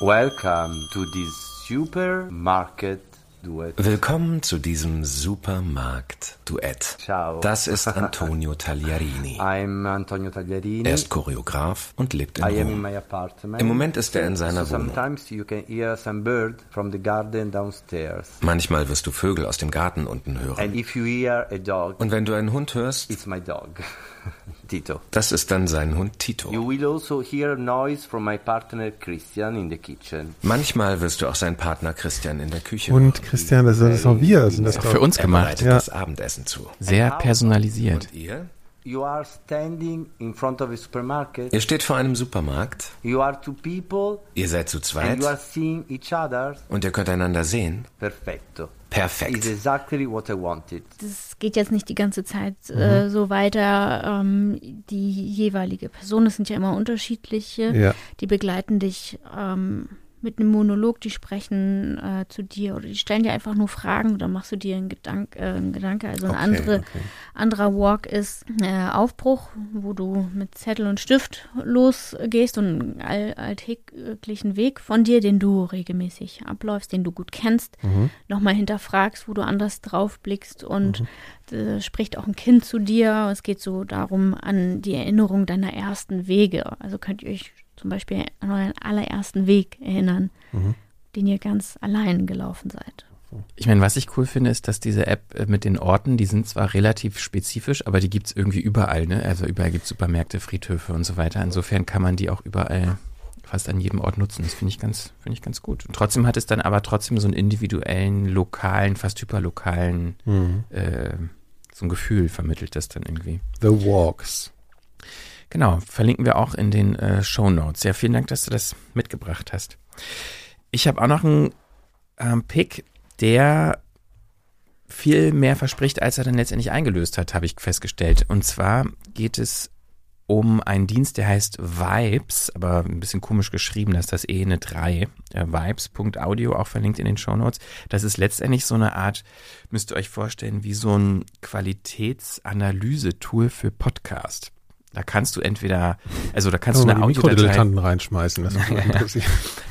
Speaker 7: Welcome to this Supermarket Duett.
Speaker 8: Willkommen zu diesem Supermarkt-Duett.
Speaker 7: Ciao.
Speaker 8: Das ist Antonio Tagliarini.
Speaker 7: I'm Antonio Tagliarini.
Speaker 8: Er ist Choreograf und lebt in
Speaker 7: I
Speaker 8: Rom.
Speaker 7: in my apartment.
Speaker 8: Im Moment ist er in seiner
Speaker 7: so
Speaker 8: Wohnung.
Speaker 7: Sometimes you can hear some bird from the garden downstairs.
Speaker 8: Manchmal wirst du Vögel aus dem Garten unten hören.
Speaker 7: And if you hear a dog,
Speaker 8: und wenn du einen Hund hörst,
Speaker 7: it's my dog. Tito.
Speaker 8: Das ist dann sein Hund Tito.
Speaker 7: You will also hear noise from my partner Christian in the kitchen.
Speaker 8: Manchmal wirst du auch seinen Partner Christian in der Küche
Speaker 2: Und hören. Christian, das, ist auch wir, sind das
Speaker 4: auch für uns gemacht.
Speaker 8: Er ja. das Abendessen zu.
Speaker 4: Sehr personalisiert.
Speaker 8: Und ihr?
Speaker 7: You are standing in front of a supermarket.
Speaker 8: Ihr steht vor einem Supermarkt.
Speaker 7: You are two people.
Speaker 8: Ihr seid zu
Speaker 7: And
Speaker 8: zweit.
Speaker 7: you are seeing each other.
Speaker 8: Und ihr könnt einander sehen.
Speaker 7: Perfetto.
Speaker 8: Perfekt.
Speaker 7: Is exactly what I wanted.
Speaker 1: Das geht jetzt nicht die ganze Zeit äh,
Speaker 2: Mhm.
Speaker 1: so weiter. Ähm, die jeweilige Person, das sind ja immer unterschiedliche,
Speaker 2: Ja.
Speaker 1: die begleiten dich ähm, mit einem Monolog, die sprechen äh, zu dir oder die stellen dir einfach nur Fragen oder machst du dir einen, Gedank, äh, einen Gedanke. Also ein
Speaker 2: Okay,
Speaker 1: andere,
Speaker 2: okay.
Speaker 1: anderer Walk ist äh, Aufbruch, wo du mit Zettel und Stift losgehst und einen all, alltäglichen Weg von dir, den du regelmäßig abläufst, den du gut kennst,
Speaker 2: Mhm.
Speaker 1: nochmal hinterfragst, wo du anders drauf blickst und äh, spricht auch ein Kind zu dir. Es geht so darum, an die Erinnerung deiner ersten Wege. Also könnt ihr euch zum Beispiel an euren allerersten Weg erinnern,
Speaker 2: Mhm.
Speaker 1: den ihr ganz allein gelaufen seid.
Speaker 4: Ich meine, was ich cool finde, ist, dass diese App äh, mit den Orten, die sind zwar relativ spezifisch, aber die gibt's irgendwie überall, ne? Also überall gibt's Supermärkte, Friedhöfe und so weiter. Insofern kann man die auch überall fast an jedem Ort nutzen. Das finde ich ganz, finde ich ganz gut. Und trotzdem hat es dann aber trotzdem so einen individuellen, lokalen, fast hyperlokalen,
Speaker 2: Mhm.
Speaker 4: äh, so ein Gefühl vermittelt das dann irgendwie.
Speaker 2: The Walks.
Speaker 4: Genau, verlinken wir auch in den äh, Show Notes. Ja, vielen Dank, dass du das mitgebracht hast. Ich habe auch noch einen ähm, Pick, der viel mehr verspricht, als er dann letztendlich eingelöst hat, habe ich festgestellt. Und zwar geht es um einen Dienst, der heißt Vibes, aber ein bisschen komisch geschrieben, dass das eh eine 3, äh, vibes.audio, auch verlinkt in den Shownotes. Das ist letztendlich so eine Art, müsst ihr euch vorstellen, wie so ein Qualitätsanalyse-Tool für Podcast. Da kannst du entweder, also da kannst
Speaker 2: Kann
Speaker 4: du eine Audiodatei,
Speaker 2: reinschmeißen. Interessieren.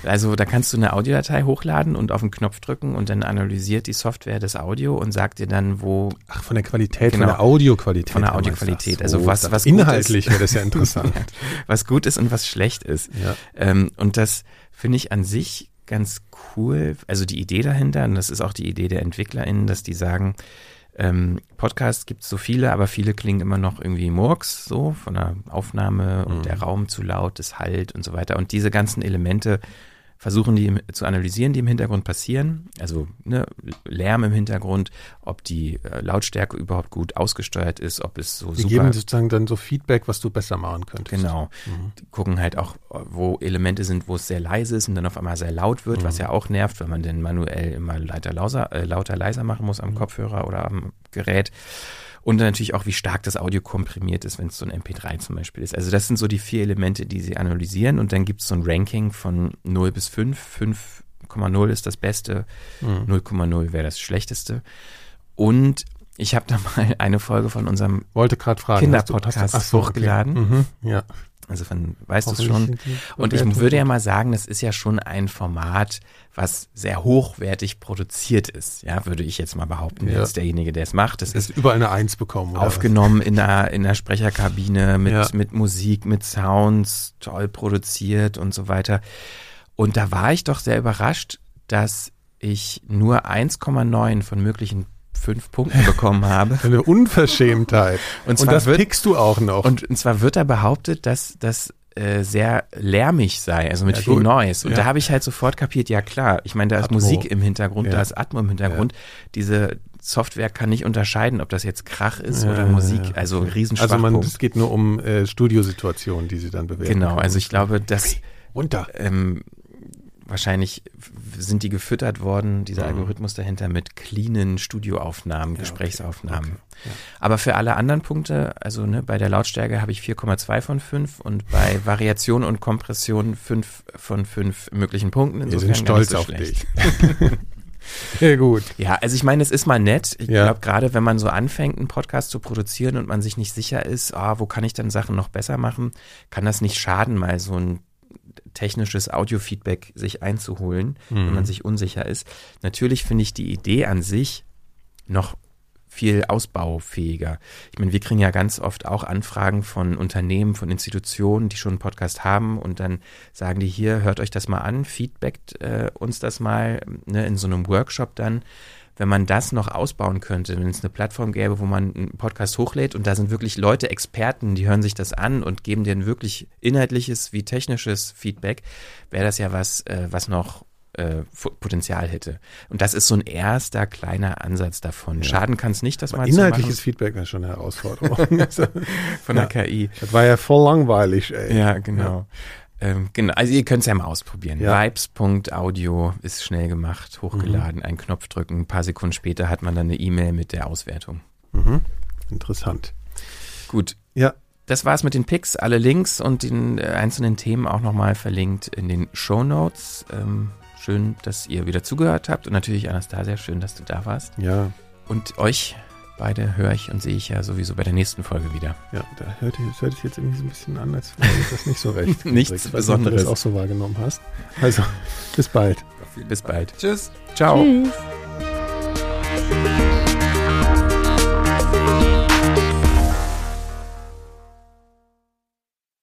Speaker 4: also da kannst du eine Audiodatei hochladen und auf den Knopf drücken und dann analysiert die Software das Audio und sagt dir dann, wo
Speaker 2: Ach, von der Qualität,
Speaker 4: Genau.
Speaker 2: von der Audioqualität.
Speaker 4: Von der Audioqualität. Also
Speaker 2: Oh,
Speaker 4: was- was
Speaker 2: Inhaltlich wäre das ja interessant.
Speaker 4: was gut ist und was schlecht ist.
Speaker 2: ja.
Speaker 4: Ähm, und das finde ich an sich ganz cool. Also die Idee dahinter, und das ist auch die Idee der EntwicklerInnen, dass die sagen, ähm, Podcasts gibt es so viele, aber viele klingen immer noch irgendwie Murks, so von der Aufnahme und
Speaker 2: Mhm.
Speaker 4: der Raum zu laut, es halt und so weiter. Und diese ganzen Elemente versuchen die zu analysieren, die im Hintergrund passieren. Also ne, Lärm im Hintergrund, ob die äh, Lautstärke überhaupt gut ausgesteuert ist, ob es so
Speaker 2: Die
Speaker 4: super
Speaker 2: geben sozusagen dann so Feedback, was du besser machen könntest.
Speaker 4: Genau.
Speaker 2: Mhm.
Speaker 4: Die gucken halt auch, wo Elemente sind, wo es sehr leise ist und dann auf einmal sehr laut wird, was
Speaker 2: Mhm.
Speaker 4: ja auch nervt, wenn man den manuell immer lauter, lauser, äh, lauter leiser machen muss
Speaker 2: Mhm.
Speaker 4: am Kopfhörer oder am Gerät. Und dann natürlich auch, wie stark das Audio komprimiert ist, wenn es so ein MP3 zum Beispiel ist. Also das sind so die vier Elemente, die sie analysieren und dann gibt es so ein Ranking von 0 bis 5. 5,0 ist das Beste,
Speaker 2: Mhm.
Speaker 4: 0,0 wäre das Schlechteste. Und ich habe da mal eine Folge von unserem
Speaker 2: Wollte gerade fragen.
Speaker 4: Kinderpodcast
Speaker 2: hast du- hast
Speaker 4: hochgeladen.
Speaker 2: Mhm. Ja.
Speaker 4: Also von, weißt du es schon? Und ich würde ja mal sagen, das ist ja schon ein Format, was sehr hochwertig produziert ist. Ja, würde ich jetzt mal behaupten,
Speaker 2: Ja.
Speaker 4: als derjenige, der es macht.
Speaker 2: Hast
Speaker 4: ist
Speaker 2: überall eine Eins bekommen. Oder
Speaker 4: aufgenommen in der, in der Sprecherkabine mit,
Speaker 2: Ja.
Speaker 4: mit Musik, mit Sounds, toll produziert und so weiter. Und da war ich doch sehr überrascht, dass ich nur 1,9 von möglichen fünf Punkten bekommen habe.
Speaker 2: Eine Unverschämtheit.
Speaker 4: Und
Speaker 2: Und,
Speaker 4: zwar
Speaker 2: das
Speaker 4: wird-
Speaker 2: pickst du auch noch.
Speaker 4: Und, und zwar wird da behauptet, dass das äh, sehr lärmig sei, also mit
Speaker 2: Ja,
Speaker 4: viel
Speaker 2: gut.
Speaker 4: Noise. Und
Speaker 2: Ja.
Speaker 4: da habe ich halt sofort kapiert, ja klar, ich meine, da ist
Speaker 2: Atmo.
Speaker 4: Musik im Hintergrund,
Speaker 2: Ja.
Speaker 4: da ist Atmo im Hintergrund. Diese Software kann nicht unterscheiden, ob das jetzt Krach ist oder Musik, also ein riesen
Speaker 2: also man, es geht nur um äh, Studiosituationen, die sie dann bewerten.
Speaker 4: Genau,
Speaker 2: können.
Speaker 4: also ich glaube, dass
Speaker 2: runter.
Speaker 4: ähm, wahrscheinlich sind die gefüttert worden, dieser
Speaker 2: Mhm.
Speaker 4: Algorithmus dahinter, mit cleanen Studioaufnahmen,
Speaker 2: Ja, okay.
Speaker 4: Gesprächsaufnahmen.
Speaker 2: Okay, ja.
Speaker 4: Aber für alle anderen Punkte, also ne, bei der Lautstärke habe ich 4,2 von 5 und bei Variation und Kompression 5 von 5 möglichen Punkten.
Speaker 2: Wir
Speaker 4: Insofern
Speaker 2: sind
Speaker 4: gar nicht
Speaker 2: stolz
Speaker 4: so
Speaker 2: auf
Speaker 4: schlecht.
Speaker 2: dich. Sehr gut.
Speaker 4: Ja, also ich meine, es ist mal nett. Ich
Speaker 2: Ja.
Speaker 4: glaube, gerade wenn man so anfängt, einen Podcast zu produzieren und man sich nicht sicher ist, ah, wo kann ich dann Sachen noch besser machen, kann das nicht schaden, mal so ein technisches Audiofeedback sich einzuholen, wenn
Speaker 2: Mhm.
Speaker 4: man sich unsicher ist. Natürlich finde ich die Idee an sich noch viel ausbaufähiger. Ich meine, wir kriegen ja ganz oft auch Anfragen von Unternehmen, von Institutionen, die schon einen Podcast haben und dann sagen die hier, hört euch das mal an, feedbackt äh, uns das mal ne, in so einem Workshop dann. Wenn man das noch ausbauen könnte, wenn es eine Plattform gäbe, wo man einen Podcast hochlädt und da sind wirklich Leute, Experten, die hören sich das an und geben dir ein wirklich inhaltliches wie technisches Feedback, wäre das ja was, äh, was noch äh, Potenzial hätte. Und das ist so ein erster kleiner Ansatz davon. Ja. Schaden kann es nicht, das
Speaker 2: mal Inhaltliches Feedback wäre schon eine Herausforderung.
Speaker 4: Von der ja. KI.
Speaker 2: Das war ja voll langweilig, ey.
Speaker 4: Ja, genau. Ähm, genau, also ihr könnt es ja mal ausprobieren. Ja. Vibes.audio ist schnell gemacht, hochgeladen, mhm. einen Knopf drücken, ein paar Sekunden später hat man dann eine E-Mail mit der Auswertung.
Speaker 2: Mhm. Interessant.
Speaker 4: Gut. Ja. Das war's mit den Picks. Alle Links und den äh, einzelnen Themen auch nochmal verlinkt in den Show Notes. Ähm, schön, dass ihr wieder zugehört habt und natürlich Anastasia, schön, dass du da warst.
Speaker 2: Ja.
Speaker 4: Und euch beide höre ich und sehe ich ja sowieso bei der nächsten Folge wieder.
Speaker 2: Ja, da hört, das hört sich jetzt irgendwie so ein bisschen an, als wäre das nicht so recht.
Speaker 4: Nichts ich Besonderes. Nicht,
Speaker 2: du das auch so wahrgenommen hast. Also, bis bald.
Speaker 4: Bis bald.
Speaker 3: Tschüss.
Speaker 4: Ciao.
Speaker 1: Tschüss.